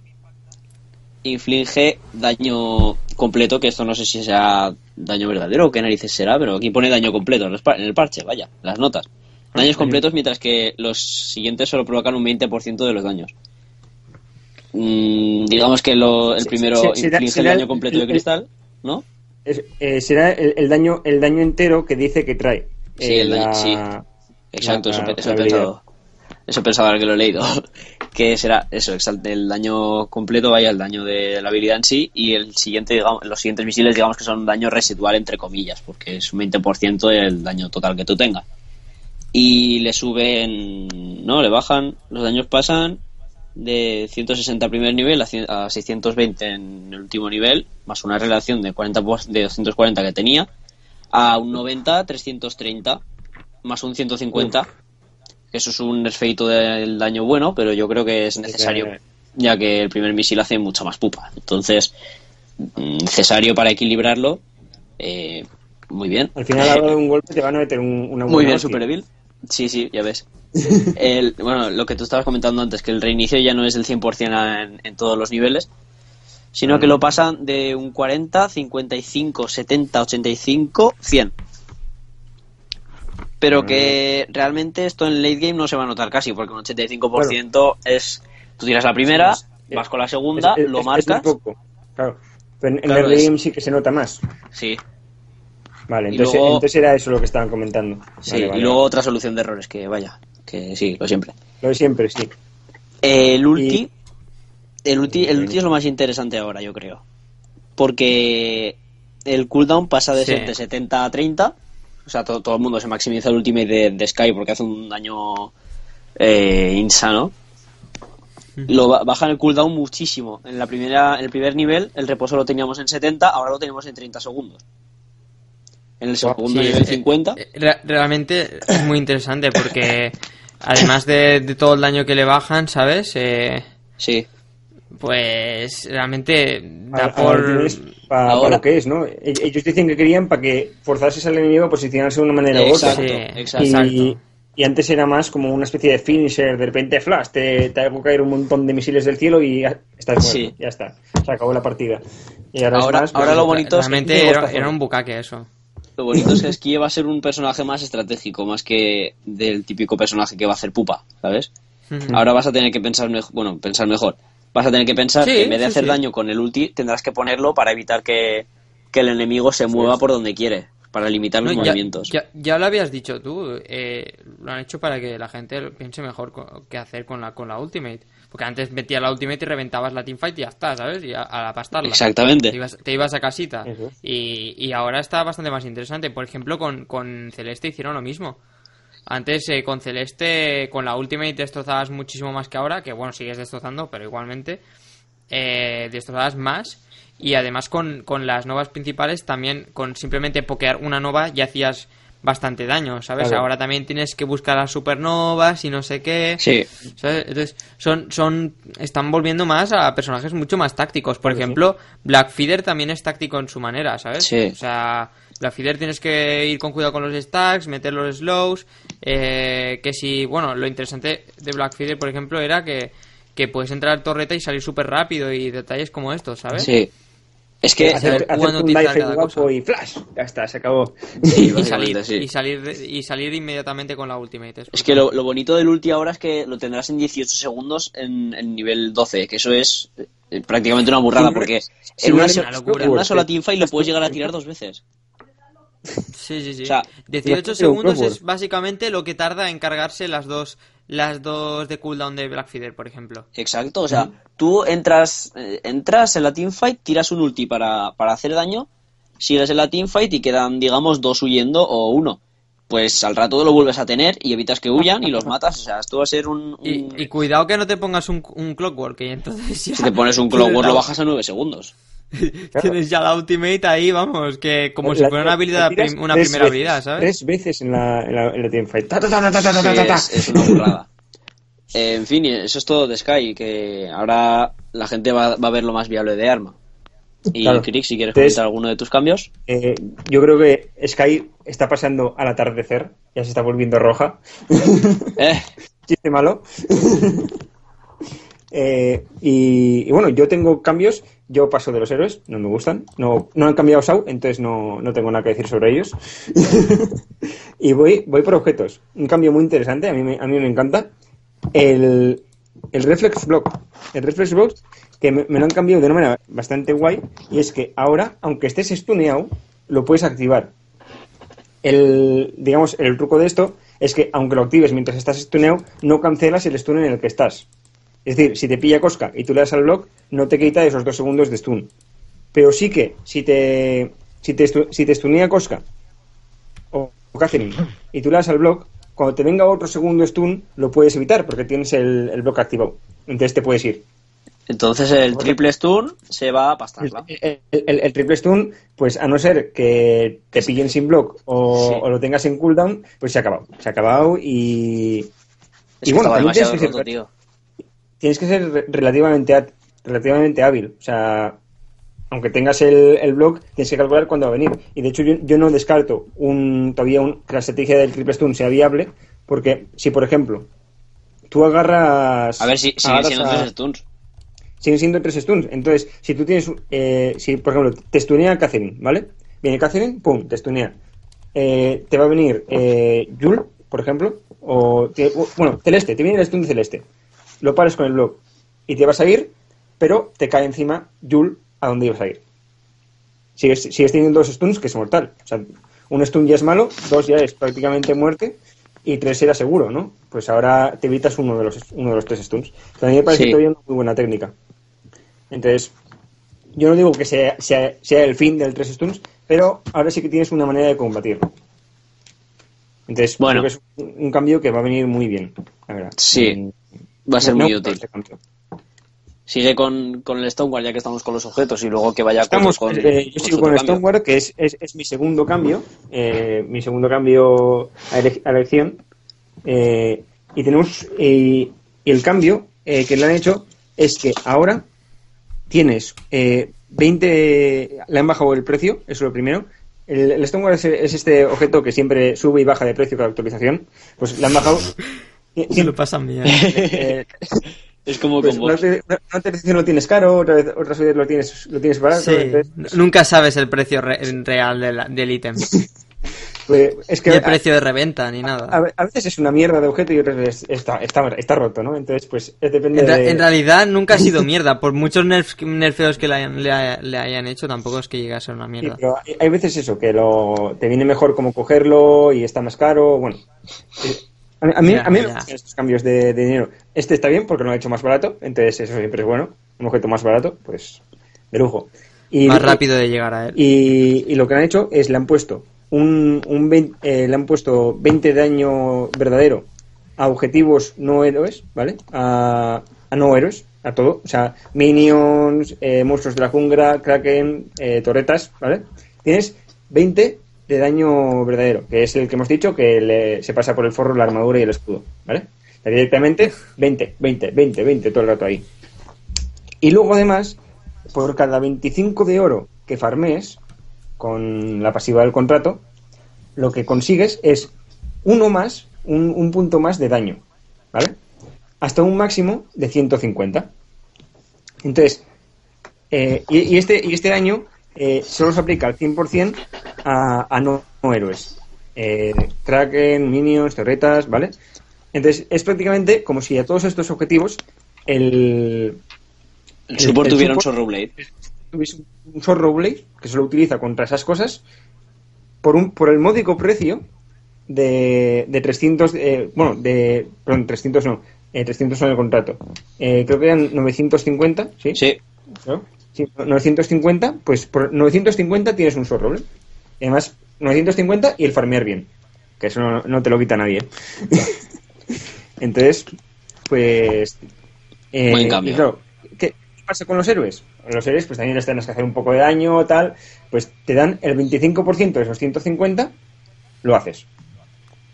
inflige daño completo, que esto no sé si será daño verdadero o qué narices será, pero aquí pone daño completo en el parche, vaya, las notas. Daños completos mientras que los siguientes solo provocan un 20% de los daños. Mm, digamos que lo- el primero se- inflige será el daño el- completo de cristal, ¿no? Es- eh, será el, el daño el daño entero que dice que trae. Sí, eh, el daño- la- sí. Exacto, la- eso, la eso he pensado. Eso pensaba que lo he leído. Que será eso, el daño completo, vaya, el daño de la habilidad en sí, y el siguiente, digamos, los siguientes misiles, digamos que son un daño residual, entre comillas, porque es un 20% del daño total que tú tengas. Y le suben, ¿no? Le bajan, los daños pasan de 160 primer nivel a, cien- a 620 en el último nivel, más una relación de 40 por- de 240 que tenía, a un 90, 330, más un 150, que eso es un nerfeito del daño bueno, pero yo creo que es necesario, Eh. ya que el primer misil hace mucha más pupa. Entonces, mm, necesario para equilibrarlo, eh, muy bien. Al final, a hora de un golpe te van a meter un, una Muy bien. Super Evil. Sí, sí, ya ves. El, bueno, lo que tú estabas comentando antes, que el reinicio ya no es del 100% en, en todos los niveles, sino que lo pasan de un 40, 55, 70, 85, 100. Pero que realmente esto en late game no se va a notar casi, porque un 85% es... Tú tiras la primera, Es- es- vas con la segunda, Es- es- lo marcas... Poco. Claro. Pero en, en Claro, el es- game sí que se nota más. Sí, Vale, entonces, luego- entonces era eso lo que estaban comentando. sí. Vale, vale, y luego otra solución de errores, que vaya, que sí, lo siempre. Lo de siempre, sí. El ulti, Y- el ulti, el ulti es lo más interesante ahora, yo creo. Porque el cooldown pasa de Sí. ser de 70 a 30. O sea, todo, todo el mundo se maximiza el ultimate de, de Sky porque hace un daño eh, insano. Lo ba- bajan el cooldown muchísimo. En la primera, en el primer nivel, el reposo lo teníamos en 70, ahora lo tenemos en 30 segundos. En el segundo Sí, nivel eh, 50. eh, re- realmente es muy interesante porque además de, de todo el daño que le bajan, ¿sabes? Eh, Sí. Pues realmente da por... Ahora- para lo que es, ¿no? Ellos dicen que querían para que forzases al enemigo a posicionarse de una manera u otra. Exacto, Sí, exacto. Y, y antes era más como una especie de finisher, de repente flash, te, te hago caer un montón de misiles del cielo y ya estás muerto, Sí. ya está, se acabó la partida. Y ahora, Ahora- es más, ahora pues, lo bonito es que realmente era, un bucaque eso. Lo bonito es que Skie va a ser un personaje más estratégico, más que del típico personaje que va a hacer pupa, ¿sabes? Ahora vas a tener que pensar mejor, bueno, pensar mejor. Vas a tener que pensar Sí, que en vez de sí, hacer sí. daño con el ulti, tendrás que ponerlo para evitar que, que el enemigo se mueva por donde quiere, para limitar los No, movimientos. ya- ya lo habías dicho tú, eh, lo han hecho para que la gente piense mejor co- qué hacer con la, con la Ultimate. Porque antes metías la Ultimate y reventabas la Teamfight y ya está, ¿sabes? Y a, a la pastarla. Exactamente. Te ibas, te ibas a casita. Y, y ahora está bastante más interesante. Por ejemplo, con, con Celeste hicieron lo mismo. Antes eh, con Celeste, con la Ultimate destrozabas muchísimo más que ahora, que bueno, sigues destrozando, pero igualmente eh, destrozabas más. Y además con, con las novas principales también, con simplemente pokear una nova ya hacías bastante daño, ¿sabes? Claro. Ahora también tienes que buscar las supernovas y no sé qué. Sí, ¿sabes? Entonces, son, son, están volviendo más a personajes mucho más tácticos. Por ejemplo, Blackfeeder también es táctico en su manera, ¿sabes? Sí. O sea, Blackfeeder tienes que ir con cuidado con los stacks, meter los slows. eh, que si, bueno, lo interesante de Blackfeeder, por ejemplo, era que, que puedes entrar torreta y salir súper rápido y detalles como estos, ¿sabes? sí. Es que Hacer- hacerte un guapo cosa. y flash, ya está, se acabó. Sí, y salir, sí. y salir de- y salir inmediatamente con la ultimate. Es que lo, lo bonito del ulti ahora es que lo tendrás en 18 segundos en, en nivel 12, que eso es eh, prácticamente una burrada, porque sí, en una, una locura. en una sola teamfight lo puedes llegar a tirar dos veces. Sí, sí, sí. O sea, 18 Blackfeeder segundos es básicamente lo que tarda en cargarse las dos las dos de cooldown de Blackfeeder, por ejemplo. Exacto, o sea, tú entras, eh, entras en la teamfight, tiras un ulti para, para hacer daño, sigues en la teamfight y quedan, digamos, dos huyendo o uno. Pues al rato lo vuelves a tener y evitas que huyan y los matas. O sea, esto va a ser un... Y, un- y cuidado que no te pongas un, un clockwork y entonces ya Si te pones un Clockwork lo bajas a 9 segundos. Tienes ya la ultimate ahí, vamos, que como si fuera una la habilidad prim- una primera veces, habilidad, ¿sabes? Tres veces en la, en la, en la teamfight. Ta, ta, ta, Sí, es, es una burrada. Eh, en fin, eso es todo de Sky, que ahora la gente va, va a ver lo más viable de arma. Y Claro. Crick, si quieres Entonces- comentar alguno de tus cambios. Eh, yo creo que Sky está pasando al atardecer, ya se está volviendo roja. Eh, Chiste malo. Eh, y, y bueno, yo tengo cambios. Yo paso de los héroes, no me gustan. No, no han cambiado SAU, entonces no, no tengo nada que decir sobre ellos. y voy, voy por objetos. Un cambio muy interesante, a mí me, a mí me encanta. El, el Reflex Block. El Reflex Block, que me, lo han cambiado de una manera bastante guay. Y es que ahora, aunque estés stuneado, lo puedes activar. El, digamos, el truco de esto es que aunque lo actives mientras estás stuneado, no cancelas el stun en el que estás. Es decir, si te pilla Cosca y tú le das al block, no te quita esos dos segundos de stun. Pero sí que si te si te, si te stunea Cosca o, o Catherine y tú le das al block, cuando te venga otro segundo stun, lo puedes evitar porque tienes el, el block activado. Entonces te puedes ir. Entonces el triple stun se va a pastarla. El, el- el triple stun, pues a no ser que te pillen sin block o, Sí. o lo tengas en cooldown, pues se ha acabado. Se ha acabado y, Es y que bueno, tienes que ser- tío. tienes que ser re- relativamente, relativamente hábil. O sea, aunque tengas el, el block, tienes que calcular cuándo va a venir. Y de hecho, yo, yo no descarto un, todavía un- que la estrategia del triple stun sea viable, porque si, por ejemplo, tú agarras. A ver si agarras siendo a- tres stuns. Siguen siendo tres stuns. Entonces, si tú tienes, eh, si por ejemplo te stunea Catherine, ¿vale? Viene Catherine, pum, te stunea. Eh, te va a venir eh, Yul, por ejemplo, o, te- o- bueno, Celeste, te viene el stun de Celeste. Lo paras con el block y te vas a ir, pero te cae encima Yul a donde ibas a ir. Sigues, sigues teniendo dos stuns que es mortal. O sea, un stun ya es malo, dos ya es prácticamente muerte y tres era seguro, ¿no? Pues ahora te evitas uno de los, uno de los tres stuns. Mí me parece Sí. todavía una muy buena técnica. Entonces, yo no digo que sea, sea, sea el fin del tres stuns, pero ahora sí que tienes una manera de combatirlo. Entonces, Bueno. creo que es un, cambio que va a venir muy bien, la verdad. Sí, Va a ser no- muy útil. este. Sigue con, con el Stonewall ya que estamos con los objetos y luego que vaya Estamos, con, eh, yo sigo con el. Stoneward, que es, es, es mi segundo cambio, eh, mi segundo cambio a, ele- a elección. Eh, Y tenemos. eh, y el cambio eh, que le han hecho es que ahora tienes eh, 20. Le han bajado el precio, eso es lo primero. El, el Stonewall es, es este objeto que siempre sube y baja de precio cada actualización. Pues le han bajado. Se lo pasan bien. Eh, Es como pues con una, vos. vez- una actualización lo tienes caro, otra vez, otras veces lo tienes, lo tienes barato. Sí, entonces, nunca sabes el precio re- real de la- del ítem. pues, es que el precio de reventa, ni nada. a, a veces es una mierda de objeto y otras veces está, está, está roto, ¿no? Entonces, pues es depende En, de... en realidad nunca ha sido mierda. Por muchos nerf- nerfeos que le hayan, le, haya- le hayan hecho, tampoco es que llegue a ser una Sí, mierda. pero hay, hay veces eso, que lo, te viene mejor como cogerlo y está más caro, bueno. Eh, A mí, a mí, Ya, a mí me gustan estos cambios de, de dinero. Este está bien porque lo ha hecho más barato, entonces eso siempre es bueno. Un objeto más barato, pues de lujo. Y, Más rápido de llegar a él. Y, y lo que han hecho es le han puesto un, un 20, eh, le han puesto 20 de daño verdadero a objetivos no héroes, ¿vale? A, a no héroes, a todo. O sea, minions, eh, monstruos de la jungla, kraken, eh, torretas, ¿vale? Tienes 20 de daño verdadero, que es el que hemos dicho que le- se pasa por el forro, la armadura y el escudo, ¿vale? Directamente 20, 20, 20, 20 todo el rato ahí. Y luego además, por cada 25 de oro que farmees con la pasiva del contrato, lo que consigues es uno más, un, un punto más de daño, ¿vale? Hasta un máximo de 150. Entonces, eh, y, y este, y este daño eh, solo se aplica al 100% a, a no, no héroes. Eh, Kraken, Minions, Torretas, ¿vale? Entonces, es prácticamente como si a todos estos objetivos el, El support el tuviera un support- Sorrow Blade. Tuviese un Sorrow Blade que se lo utiliza contra esas cosas por un por el módico precio de, de 300 eh, bueno de perdón 300 no eh, 300 en el contrato Eh, creo que eran 950 sí Sí. ¿No? Sí, 950 pues por 950 tienes un Sorrow Blade además 950 y el farmear bien que eso no, no te lo quita nadie entonces pues eh, Buen cambio. y claro, ¿qué pasa con los héroes? Los héroes pues también les tienes que hacer un poco de daño tal, pues te dan el 25% de esos 150, lo haces.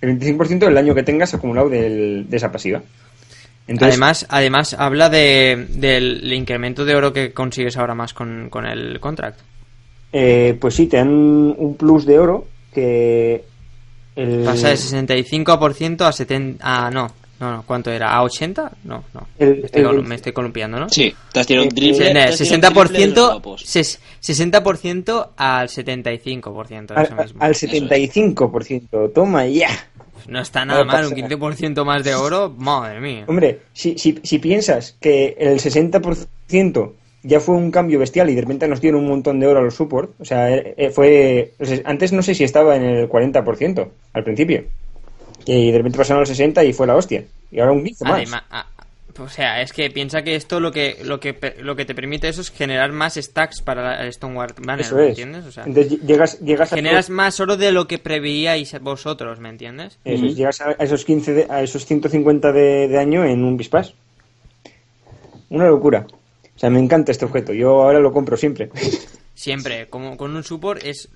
El 25% del daño que tengas acumulado del- de esa pasiva. Entonces, además, además habla de, del incremento de oro que consigues ahora más con, con el contract. eh, pues sí, te dan un plus de oro que... El, Pasa de 65% a 70... Ah, no. No, no, ¿cuánto era? ¿A 80? No, no. El- me, estoy, el- me estoy columpiando, ¿no? Sí, te has tirado un Eh, triple. Sí, te ne, has tirado un triple de los 60%, topos. ses- 60% al 75%. al, Eso mismo. al 75%, toma ya. No está nada No mal, un pasa 15% más de oro, madre mía. Hombre, si, si, si piensas que el 60% ya fue un cambio bestial y de repente nos dieron un montón de oro a los support, o sea, eh, eh, fue... antes no sé si estaba en el 40% al principio. Y de repente pasaron al 60 y fue la hostia. Y ahora un 15 más. Además, a- o sea, es que piensa que esto lo que lo que lo que te permite eso es generar más stacks para el Stonewall Banner, Eso ¿me es. entiendes? O sea, Entonces llegas, llegas a... generas más oro de lo que preveíais vosotros, ¿me entiendes? Eso es, Ujú. llegas a esos 15 de- a esos 150 de, de año en un bispas. Una locura. O sea, me encanta este objeto. Yo ahora lo compro siempre. Siempre, como con un support es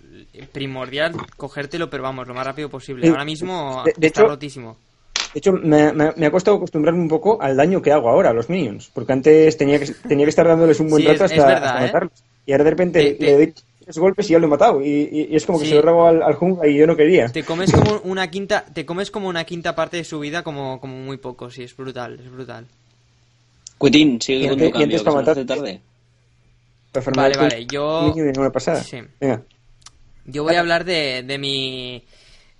primordial cogértelo, pero vamos, lo más rápido posible. Sí. Ahora mismo De- de está hecho- rotísimo. De hecho, me, me- me ha costado acostumbrarme un poco al daño que hago ahora a los minions. Porque antes tenía que, tenía que estar dándoles un buen Sí, rato es hasta, verdad, hasta ¿eh? matarlos. Y ahora de repente Te- te- le doy tres golpes y ya lo he matado. Y, y- y es como que se lo robo al, al jungla y yo no quería. Te comes como una quinta, te comes como una quinta parte de su vida como, como muy poco, sí, es brutal, es brutal. Cuitín, sigue con antes- tu y antes cambio, que para matar- tarde. Para Vale, vale, yo- de pasada. Sí. Venga. Yo voy a hablar de, de mi...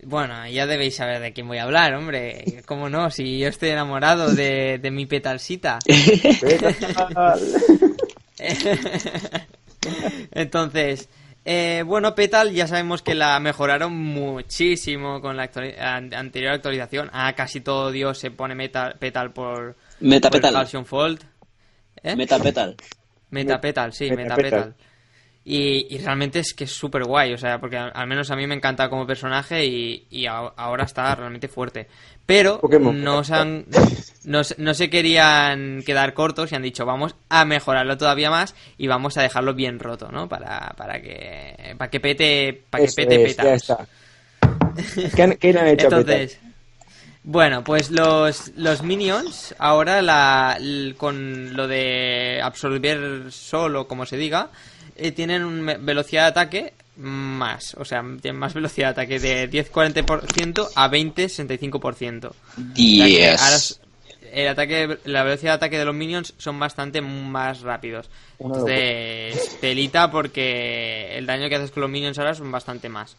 Bueno, ya debéis saber de quién voy a hablar, hombre. ¿Cómo no? Si yo estoy enamorado de, de mi petalcita. Entonces, eh, bueno, Petal ya sabemos que la mejoraron muchísimo con la actuali- an- anterior actualización. Ah, casi todo Dios se pone metal, Petal por, Meta por Petal. Fold. ¿Eh? Meta Petal. Metapetal, sí, Metapetal. Metapetal. Y, y realmente es que es súper guay, o sea, porque al, al menos a mí me encanta como personaje y, y a- ahora está realmente fuerte. Pero Pokémon. no se, han, no, se- no se querían quedar cortos y han dicho, vamos a mejorarlo todavía más y vamos a dejarlo bien roto, ¿no? Para, para que para que pete, para que Eso pete es, ya petas. está. ¿Qué, han- qué le han hecho Bueno, pues los, los minions, ahora la, con lo de absorber solo, como se diga, eh, tienen una velocidad de ataque más, o sea, tienen más velocidad de ataque de 10-40% a 20-65%. O sea que ahora es- el ataque, la velocidad de ataque de los minions son bastante más rápidos. Entonces, telita porque el daño que haces con los minions ahora son bastante más.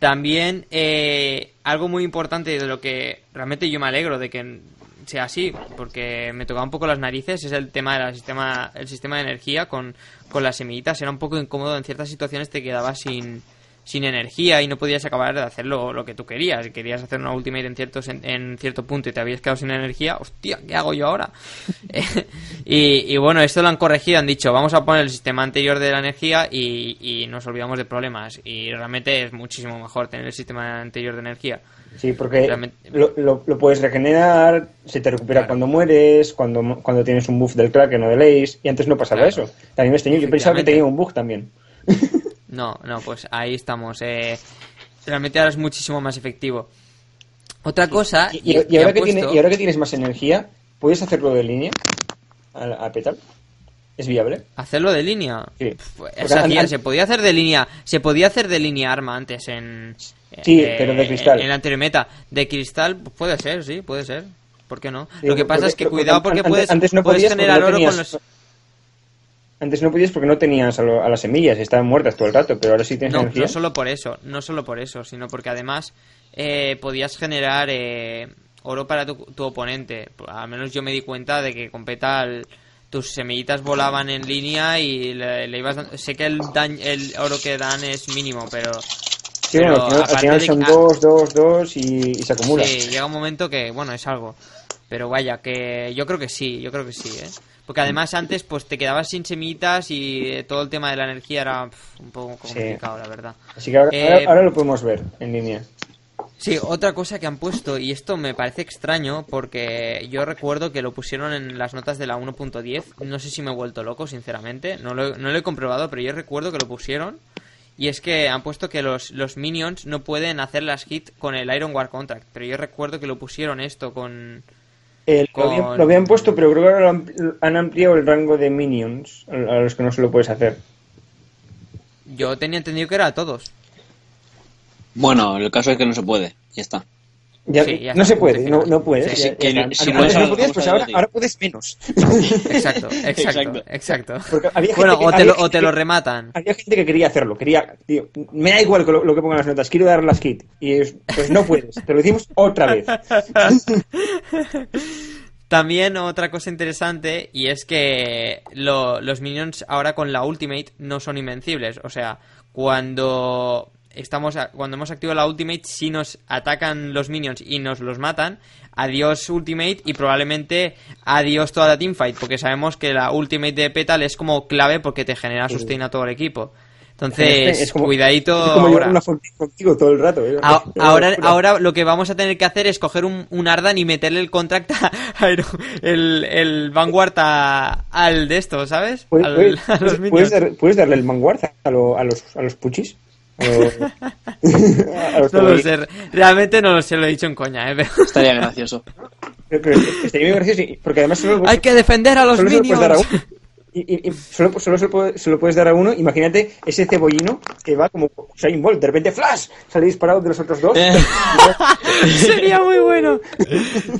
También eh, algo muy importante de lo que realmente yo me alegro de que sea así, porque me tocaba un poco las narices, es el tema del sistema, el sistema de energía con, con las semillitas. Era un poco incómodo en ciertas situaciones, te quedabas sin, sin energía y no podías acabar de hacer lo, lo que tú querías. Si querías hacer una ultimate en, ciertos, en, en cierto punto y te habías quedado sin energía, hostia, ¿qué hago yo ahora? y, y bueno, esto lo han corregido, han dicho, vamos a poner el sistema anterior de la energía y, y nos olvidamos de problemas. Y realmente es muchísimo mejor tener el sistema anterior de energía. Sí, porque lo, lo- lo puedes regenerar, se te recupera Claro. cuando mueres, cuando, cuando tienes un buff del Kraken o del Ace, y antes no pasaba Claro. eso. También me extrañó, yo pensaba que tenía un bug también. No, no, pues ahí estamos. Eh, realmente ahora es muchísimo más efectivo. Otra cosa... Y, y- y ahora que tiene- puesto- y ahora que tienes más energía, ¿puedes hacerlo de línea a, a Petal? ¿Es viable? Hacerlo de línea. Sí. Se, hacía- podía hacer de línea. Se podía hacer de línea arma antes en. Sí, eh, pero de cristal. En la anterior meta. De cristal pues, puede ser, sí, puede ser. ¿Por qué no? Sí, Lo que pasa porque- es que cuidado porque antes- puedes, antes no puedes generar no oro con los. Antes no podías porque no tenías a, lo- a las semillas, estaban muertas todo el rato, pero ahora sí tienes No, energía. no solo por eso, no solo por eso, sino porque además eh, podías generar eh, oro para tu, tu oponente. Al menos yo me di cuenta de que con Petal tus semillitas volaban en línea y le, le ibas dando- Sé que el, dañ- el oro que dan es mínimo, pero... Sí, bueno, al final, al son dos, dos, dos y, y se acumula. Sí, llega un momento que, bueno, es algo. Pero vaya, que yo creo que sí, yo creo que sí, ¿eh? Porque además antes pues te quedabas sin semillitas y eh, todo el tema de la energía era pf, un poco Sí. complicado, la verdad. Así que ahora, Eh, ahora- ahora lo podemos ver en línea. Sí, otra cosa que han puesto, y esto me parece extraño porque yo recuerdo que lo pusieron en las notas de la 1.10, no sé si me he vuelto loco, sinceramente, no lo, no lo he comprobado, pero yo recuerdo que lo pusieron, y es que han puesto que los, los minions no pueden hacer las hits con el Iron War Contract, pero yo recuerdo que lo pusieron esto con... Eh, Con- lo, habían, lo habían puesto, pero creo que ahora han, ampliado el rango de minions a a los que no se lo puedes hacer. Yo tenía entendido que era a todos. Bueno, el caso es que no se puede. Ya está. Ya, Sí, ya no se puede, no, no puedes. Sí, sí, si no no podías, pues ahora, puedes menos. Exacto, exacto, Exacto. Bueno, que- o te, lo, o te lo que- rematan. Había gente que quería hacerlo, quería, tío, me da igual lo, lo que pongan las notas, quiero dar las kit. Y es, pues no puedes, te lo decimos otra vez. También otra cosa interesante y es que lo- los minions ahora con la ultimate no son invencibles. O sea, cuando estamos a- cuando hemos activado la ultimate, si nos atacan los minions y nos los matan, adiós ultimate y probablemente adiós toda la teamfight, porque sabemos que la ultimate de Petal es como clave porque te genera sustain a todo el equipo. Entonces, Es como- cuidadito Es como ahora. una contigo todo el rato. ¿eh? A- ahora, ahora lo que vamos a tener que hacer es coger un, un Ardan y meterle el contract a, el, el Vanguard a- al de esto, ¿sabes? ¿Puedes, Al- a los puedes- puedes dar- puedes darle el vanguard a, lo- a los, a los puchis? No lo sé, realmente no lo sé, lo he dicho en coña, ¿eh? Pero- Estaría gracioso. Pero- pero estaría muy gracioso y- porque además solo, Hay que defender a los solo se lo puedes dar a minions. uno. Y, y- y solo, solo se, lo puede- se lo puedes dar a uno. Imagínate ese cebollino que va como Usain Bolt. De repente, ¡flash! Sale disparado de los otros dos. Eh. Sería muy bueno.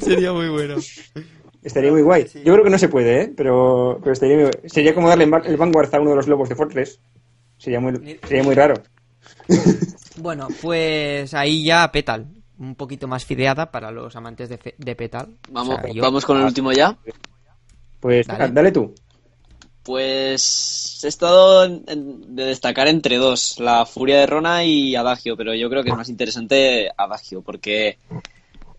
Sería muy bueno. Estaría muy guay. Yo creo que no se puede, ¿eh? Pero, pero estaría muy- sería como darle el Vanguard a uno de los lobos de Fortress. Sería muy, sería muy raro. Bueno, pues ahí ya Petal. Un poquito más fideada para los amantes de, fe- de Petal. Vamos, O sea, yo- vamos con el último ya. Pues Dale. dale, tú. Pues he estado en- en- de destacar entre dos, la furia de Rona y Adagio, pero yo creo que es más interesante Adagio, porque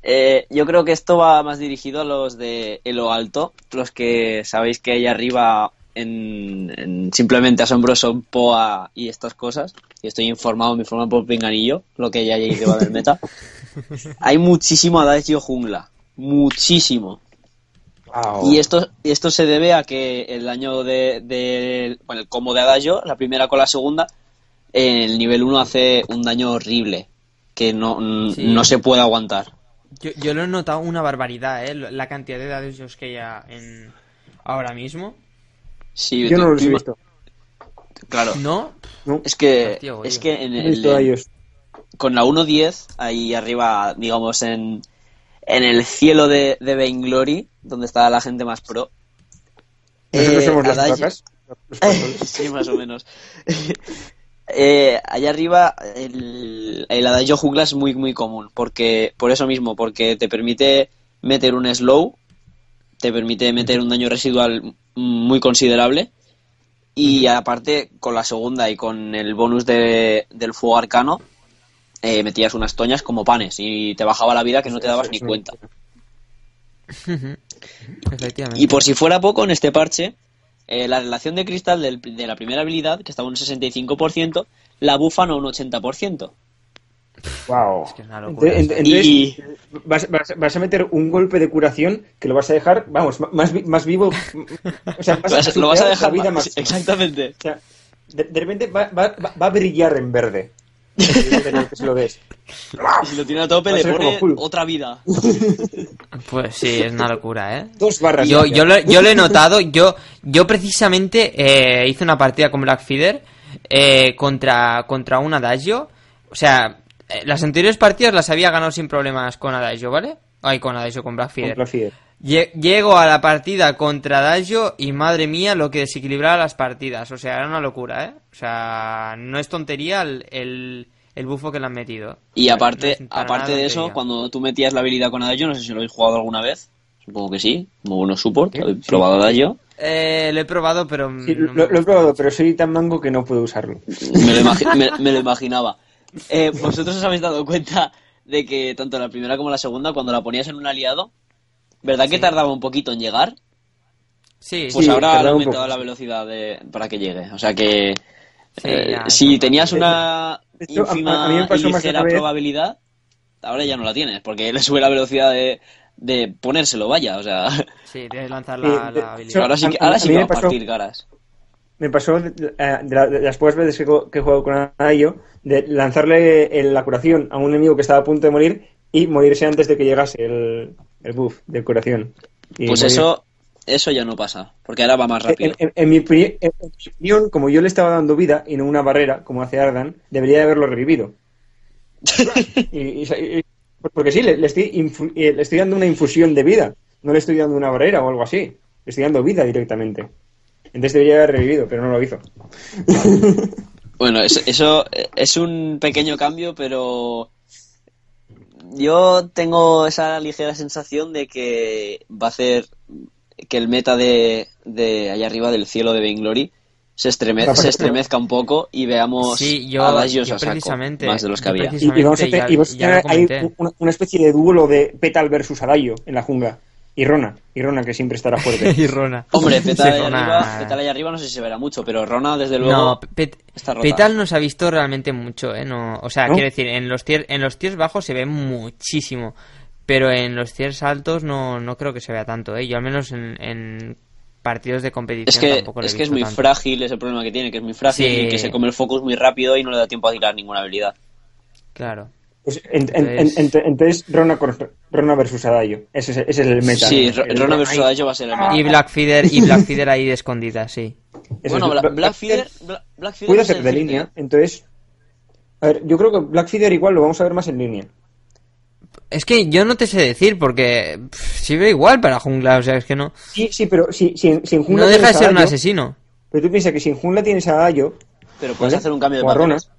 eh, yo creo que esto va más dirigido a los de Elo Alto, los que sabéis que hay arriba en, en simplemente asombroso Poa y estas cosas, y estoy informado, me informan por pinganillo, lo que ya lleva del meta. hay muchísimo Adagio jungla, muchísimo. Wow. Y esto, y esto se debe a que el daño de, de- bueno, el combo de Adagio, la primera con la segunda, el nivel 1 hace un daño horrible que no, Sí. no se puede aguantar. Yo, yo lo he notado una barbaridad, ¿eh? La cantidad de daños que hay a- en... ahora mismo. Sí, Yo tú- no los he visto. Claro. ¿No? ¿no? Es que, Hostia, es que en el, con la 1.10, ahí arriba, digamos, en, en el cielo de, de Vainglory, donde está la gente más pro. Nosotros eh, somos las los sí, más o menos. Eh, allá arriba, el, el adagio jungla es muy, muy común. Porque, por eso mismo, porque te permite meter un slow, te permite meter un daño residual muy considerable. Y aparte, con la segunda y con el bonus de- del fuego arcano, eh, metías unas toñas como panes y te bajaba la vida que no te dabas ni cuenta. Efectivamente. Y por si fuera poco, en este parche, eh, la relación de cristal del- de la primera habilidad, que estaba un 65%, la bufan a un 80%. Wow. Es que es una locura. Entonces, entonces, Y- vas, vas- vas a meter un golpe de curación que lo vas a dejar, vamos, más, vi- más vivo. O sea, vas Vas- lo vas a dejar vida más-. Exactamente. O sea, de, de repente va, va- va- a brillar en verde. Si lo ves. Y si lo tiene a tope, le pone otra vida. Pues sí, es una locura, ¿eh? Dos barras. Yo, yo, lo, yo lo he notado, yo, yo precisamente eh, hice una partida con Blackfeeder eh, contra, contra un Adagio. O sea, las anteriores partidas las había ganado sin problemas con Adagio, ¿vale? Ay, con Adagio, con Blackfeeder. Llego a la partida contra Adagio y madre mía lo que desequilibraba las partidas. O sea, era una locura, ¿eh? O sea, no es tontería el, el, el bufo que le han metido. Y aparte, aparte de eso, cuando tú metías la habilidad con Adagio, no sé si lo habéis jugado alguna vez. Supongo que sí. Como bueno support. ¿Habéis probado Adagio? Eh, lo he probado, pero... Sí, no lo, he probado, pero soy tan mango que no puedo usarlo. Me lo, imagi- me- me lo imaginaba. Eh, ¿Vosotros os habéis dado cuenta de que tanto la primera como la segunda, cuando la ponías en un aliado, ¿verdad que Sí. tardaba un poquito en llegar? Sí, Pues Sí, ahora han tardaba un aumentado la velocidad de, para que llegue. O sea que Sí, eh, ya, si tenías una Esto a- ínfima a mí me pasó y ligera probabilidad, ahora ya no la tienes, porque le sube la velocidad de, de ponérselo, vaya. O sea, Sí, tienes que lanzar Sí, la, la habilidad. Ahora sí ahora a sí que me va a pasó- partir caras. Me pasó de, de la- de las pocas veces que, he- que he jugado con Adayo de lanzarle la curación a un enemigo que estaba a punto de morir y morirse antes de que llegase el, el buff de curación. Y Pues morir. eso, eso ya no pasa, porque ahora va más rápido. En, en- en mi, opini- en mi opinión, como yo le estaba dando vida y no una barrera, como hace Ardan, debería de haberlo revivido. Y- y- y- porque sí, le, le estoy infu- eh, le estoy dando una infusión de vida, no le estoy dando una barrera o algo así. Le estoy dando vida directamente. Entonces debería haber revivido, pero no lo hizo. Bueno, es- eso es un pequeño cambio, pero yo tengo esa ligera sensación de que va a hacer que el meta de, de allá arriba del cielo de Vainglory se, estreme- se estremezca un poco y veamos Sí, yo- yo a saco, precisamente- más de los que yo había. Y, y vamos a tener, y vamos a ya- ya lo tener ahí comenté. una, una especie de duelo de Petal versus Adayo en la jungla. Y Rona, y Rona que siempre estará fuerte. y Rona. Hombre, Petal, Sí, allá Rona- arriba, Petal allá arriba no sé si se verá mucho, pero Rona desde luego No, Pet- está rota. Petal no se ha visto realmente mucho, ¿eh? No, o sea, ¿No? quiero decir, en los, tier, en los tiers bajos se ve muchísimo, pero en los tiers altos no, no creo que se vea tanto, ¿eh? Yo al menos en, en partidos de competición Es que, tampoco lo he es, que es muy tanto. frágil, es el problema que tiene, que es muy frágil Sí. y que se come el focus muy rápido y no le da tiempo a tirar ninguna habilidad. Claro. Pues, en- en- en- Entonces- en- entonces, Rona, Rona versus Adayo. Ese, es- ese es el meta. Sí, El- el- Rona ahí- Adagio va a ser el meta. Y Blackfeeder, y Blackfeeder ahí de escondida, sí. Bueno, es- Bla- Blackfeeder, Bla- Blackfeeder puede hacer de línea, entonces... A ver, yo creo que Blackfeeder igual lo vamos a ver más en línea. Es que yo no te sé decir, porque sirve igual para jungla, o sea, es que no... Sí, sí, pero si, si, en- si en jungla No deja de ser un Adayo- asesino. Pero tú piensas que si en jungla tienes a Adayo, Pero puedes ¿vale? hacer un cambio de patrones.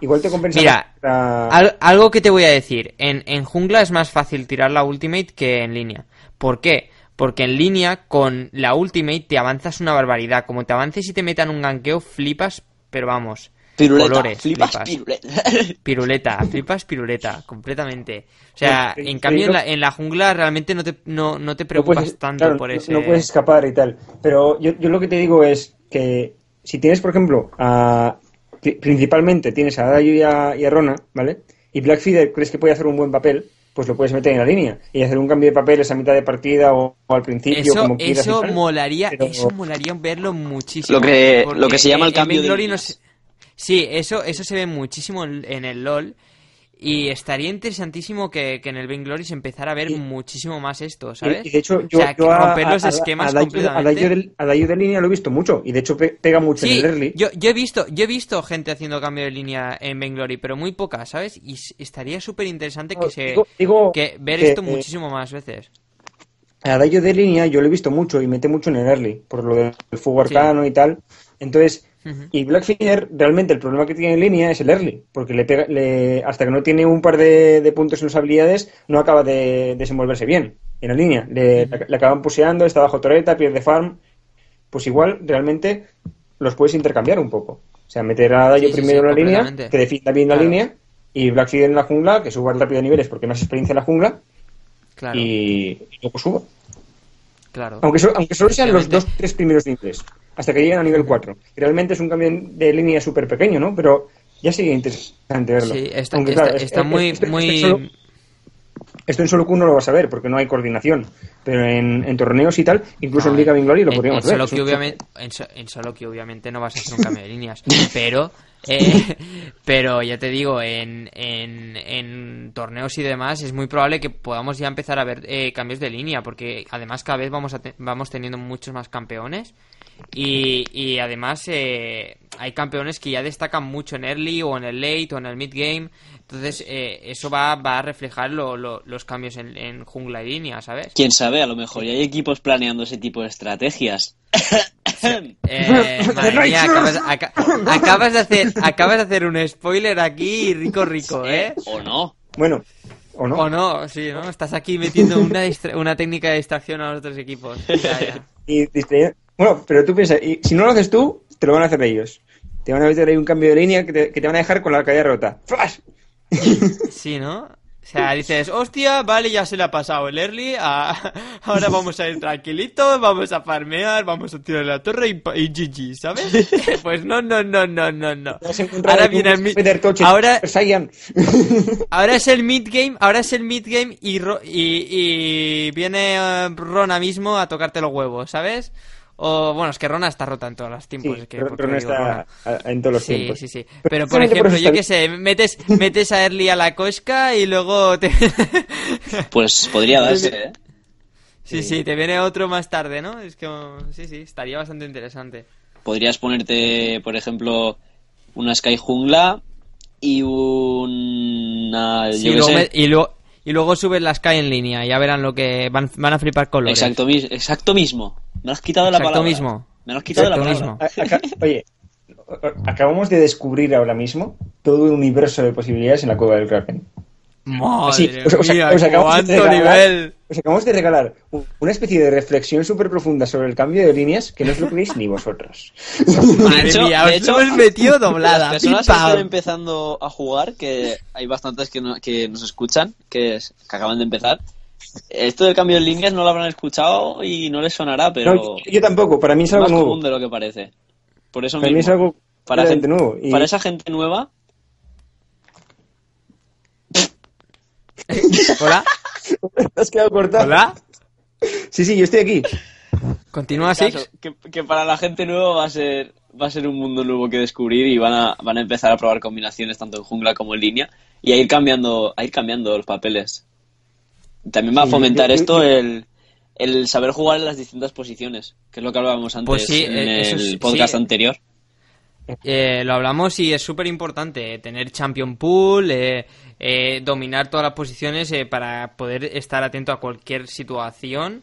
Igual te compensa Mira, más la- Al- algo que te voy a decir. En, en jungla es más fácil tirar la ultimate que en línea. ¿Por qué? Porque en línea, con la ultimate, te avanzas una barbaridad. Como te avances y te metan un ganqueo, flipas, pero vamos. Piruleta, colores, flipas, flipas. piruleta. Piruleta, flipas piruleta, completamente. O sea, en cambio en la, digo- en la jungla realmente no te, no, no te no preocupas puedes- tanto claro, por ese... No puedes escapar y tal. Pero yo, yo lo que te digo es que si tienes, por ejemplo, a, principalmente tienes a Adayo y a, y a Rona, ¿vale? Y Blackfeeder crees que puede hacer un buen papel, pues lo puedes meter en la línea y hacer un cambio de papeles a mitad de partida o, o al principio, Eso, como quieras. eso molaría, Pero- eso molaría verlo muchísimo. Lo que- lo que se llama el cambio de no se- Sí, eso, eso se ve muchísimo en el LOL. Y estaría interesantísimo que, que en el Vainglory se empezara a ver Y- muchísimo más esto, ¿sabes? y de hecho, yo, o sea, yo a, romper los a- a- esquemas completamente. a Dayo del- a Dayo de línea lo he visto mucho. Y de hecho pe- pega mucho en el early. yo, yo he visto, yo he visto gente haciendo cambio de línea en Vainglory, pero muy poca, ¿sabes? Y estaría súper interesante que No, se digo- digo que ver que, esto eh, muchísimo más veces. A Dayo de línea yo lo he visto mucho y mete mucho en el early, por lo del fuego Sí. arcano y tal. Entonces, Y Blackfire realmente el problema que tiene en línea es el early, porque le pega, le, hasta que no tiene un par de, de puntos en sus habilidades, no acaba de desenvolverse bien en la línea. Le, le acaban puseando, está bajo torreta, pierde farm. Pues igual, realmente, los puedes intercambiar un poco. O sea, meter a Dayo Sí, primero sí, en la línea, que defienda bien la línea, y Blackfire en la jungla, que suba rápido de niveles porque más experiencia en la jungla, Claro, y, y luego suba. Claro. Aunque, so- aunque solo sean los dos, tres primeros niveles, hasta que lleguen a nivel 4. Realmente es un cambio de línea súper pequeño, ¿no? Pero ya sería interesante verlo. Sí, está, Aunque, está- claro, es- está es- muy, muy... solo- Esto en solo Q no lo vas a ver porque no hay coordinación. Pero en, en torneos y tal, incluso No, en Liga Binglory lo en- podríamos en ver. solo que obviamente, en, so- en solo que obviamente no vas a hacer un cambio de líneas. Pero, eh, pero ya te digo, en, en, en torneos y demás es muy probable que podamos ya empezar a ver eh, cambios de línea. Porque además cada vez vamos, a te- vamos teniendo muchos más campeones. Y, y además eh, hay campeones que ya destacan mucho en early o en el late o en el mid game. Entonces eh, eso va, va a reflejar lo- lo- los cambios en, en jungla y línea, ¿sabes? Quién sabe, a lo mejor ya hay equipos planeando ese tipo de estrategias. Eh, madre mía, acabas, aca- acabas de hacer, acabas de hacer un spoiler aquí rico rico, ¿eh? ¿O no? Bueno, o no. O no, sí, ¿no? Estás aquí metiendo una, una técnica de distracción a los otros equipos. Ya, ya. Y Bueno, pero tú piensas, y si no lo haces tú, te lo van a hacer ellos. Te van a meter ahí un cambio de línea que te, que te van a dejar con la caída rota. ¡Flash! Sí, ¿no? O sea, dices, hostia, vale, ya se le ha pasado el early, a- ahora vamos a ir tranquilitos, vamos a farmear, vamos a tirar la torre y, y GG, ¿sabes? Pues no, no, no, no, no, no. Ahora viene el mid... Ahora. Ahora es el mid game, ahora es el mid game y, Ro- y, y viene eh, Rona mismo a tocarte los huevos, ¿sabes? O bueno, es que Rona está rota en todos los Sí, tiempos. es que, ¿por está Rona? a- en todos los Sí, tiempos. sí, sí. Pero por Precisamente ejemplo, yo está qué sé, metes, metes a Early a la cosca y luego te... Pues podría darse, ¿eh? sí, sí, te viene otro más tarde, ¿no? Es que sí, sí, estaría bastante interesante. Podrías ponerte, por ejemplo, una Sky Jungla y una... Sí, yo qué luego sé. me- y, luego, y luego subes la Sky en línea, ya verán lo que van, van a flipar colores. Exacto, exacto mismo. Me lo has quitado la Exacto palabra. mismo. Me lo has quitado la palabra. mismo. A- acá- oye, acabamos de descubrir ahora mismo todo un universo de posibilidades en la cueva del Kraken. Madre Sí, os- os- mía, os acabamos de cuánto regalar- nivel. Os acabamos de regalar una especie de reflexión súper profunda sobre el cambio de líneas que no os lo creéis ni vosotros. Madre De hecho- mía, de os hecho, hemos metido doblada. Las personas que están empezando a jugar, que hay bastantes que, no- que nos escuchan, que, es- que acaban de empezar. Esto del cambio de líneas no lo habrán escuchado y no les sonará, pero No, yo, yo tampoco, para mí es algo más nuevo. común de lo que parece. Por eso Para mí es mismo, algo para, completamente gente- nuevo. Y- para esa gente nueva, Hola, ¿Te has quedado cortado? hola. Sí, sí, yo estoy aquí. Continúa, Six. que, que para la gente nueva va a ser va a ser un mundo nuevo que descubrir y van a, van a empezar a probar combinaciones tanto en jungla como en línea y a ir cambiando a ir cambiando los papeles. También va a fomentar esto yo- el, el saber jugar en las distintas posiciones, que es lo que hablábamos antes Pues sí, en eh, el podcast sí. anterior. Eh, lo hablamos y es súper importante tener champion pool, eh, eh, dominar todas las posiciones eh, para poder estar atento a cualquier situación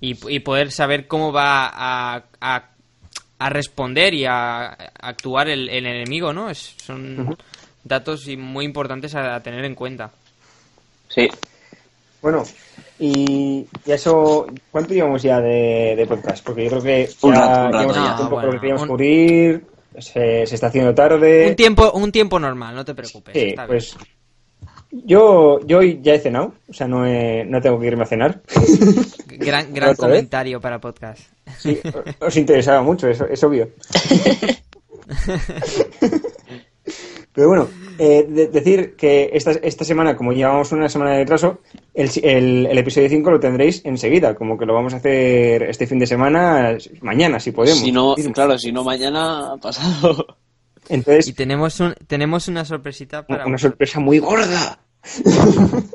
y, y poder saber cómo va a, a- a responder y a, a actuar el, el enemigo, ¿no? Es- son datos y muy importantes a, a tener en cuenta. Sí. Bueno, y, y eso, ¿cuánto llevamos ya de, de podcast? Porque yo creo que ya, Un rato, rato un poco Ah, lo que queríamos bueno, un- cubrir, se, se está haciendo tarde. Un tiempo, un tiempo normal, no te preocupes. Sí, está bien. pues yo, yo hoy ya he cenado, o sea, no, he- no tengo que irme a cenar. Gran, gran comentario para podcast. Sí, os interesaba mucho, eso es obvio. Pero bueno, eh, de- decir que esta, esta semana, como llevamos una semana de retraso, el, el, el episodio 5 lo tendréis enseguida, como que lo vamos a hacer este fin de semana, mañana, si podemos. Si no, claro, si no mañana pasado. Entonces, Y tenemos, un, tenemos una sorpresita para... una sorpresa muy gorda.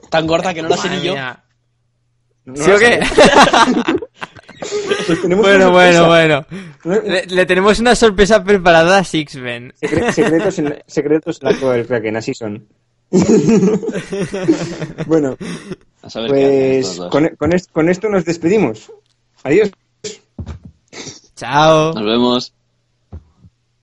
Tan gorda que no la sé ni yo. No ¿Sí o qué? Pues tenemos bueno, bueno, bueno. Le, le tenemos una sorpresa preparada a Sixben. Secre- secretos, en, secretos en la cueva del Kraken, así son. bueno, pues con, con est- con esto nos despedimos. Adiós. Chao. Nos vemos.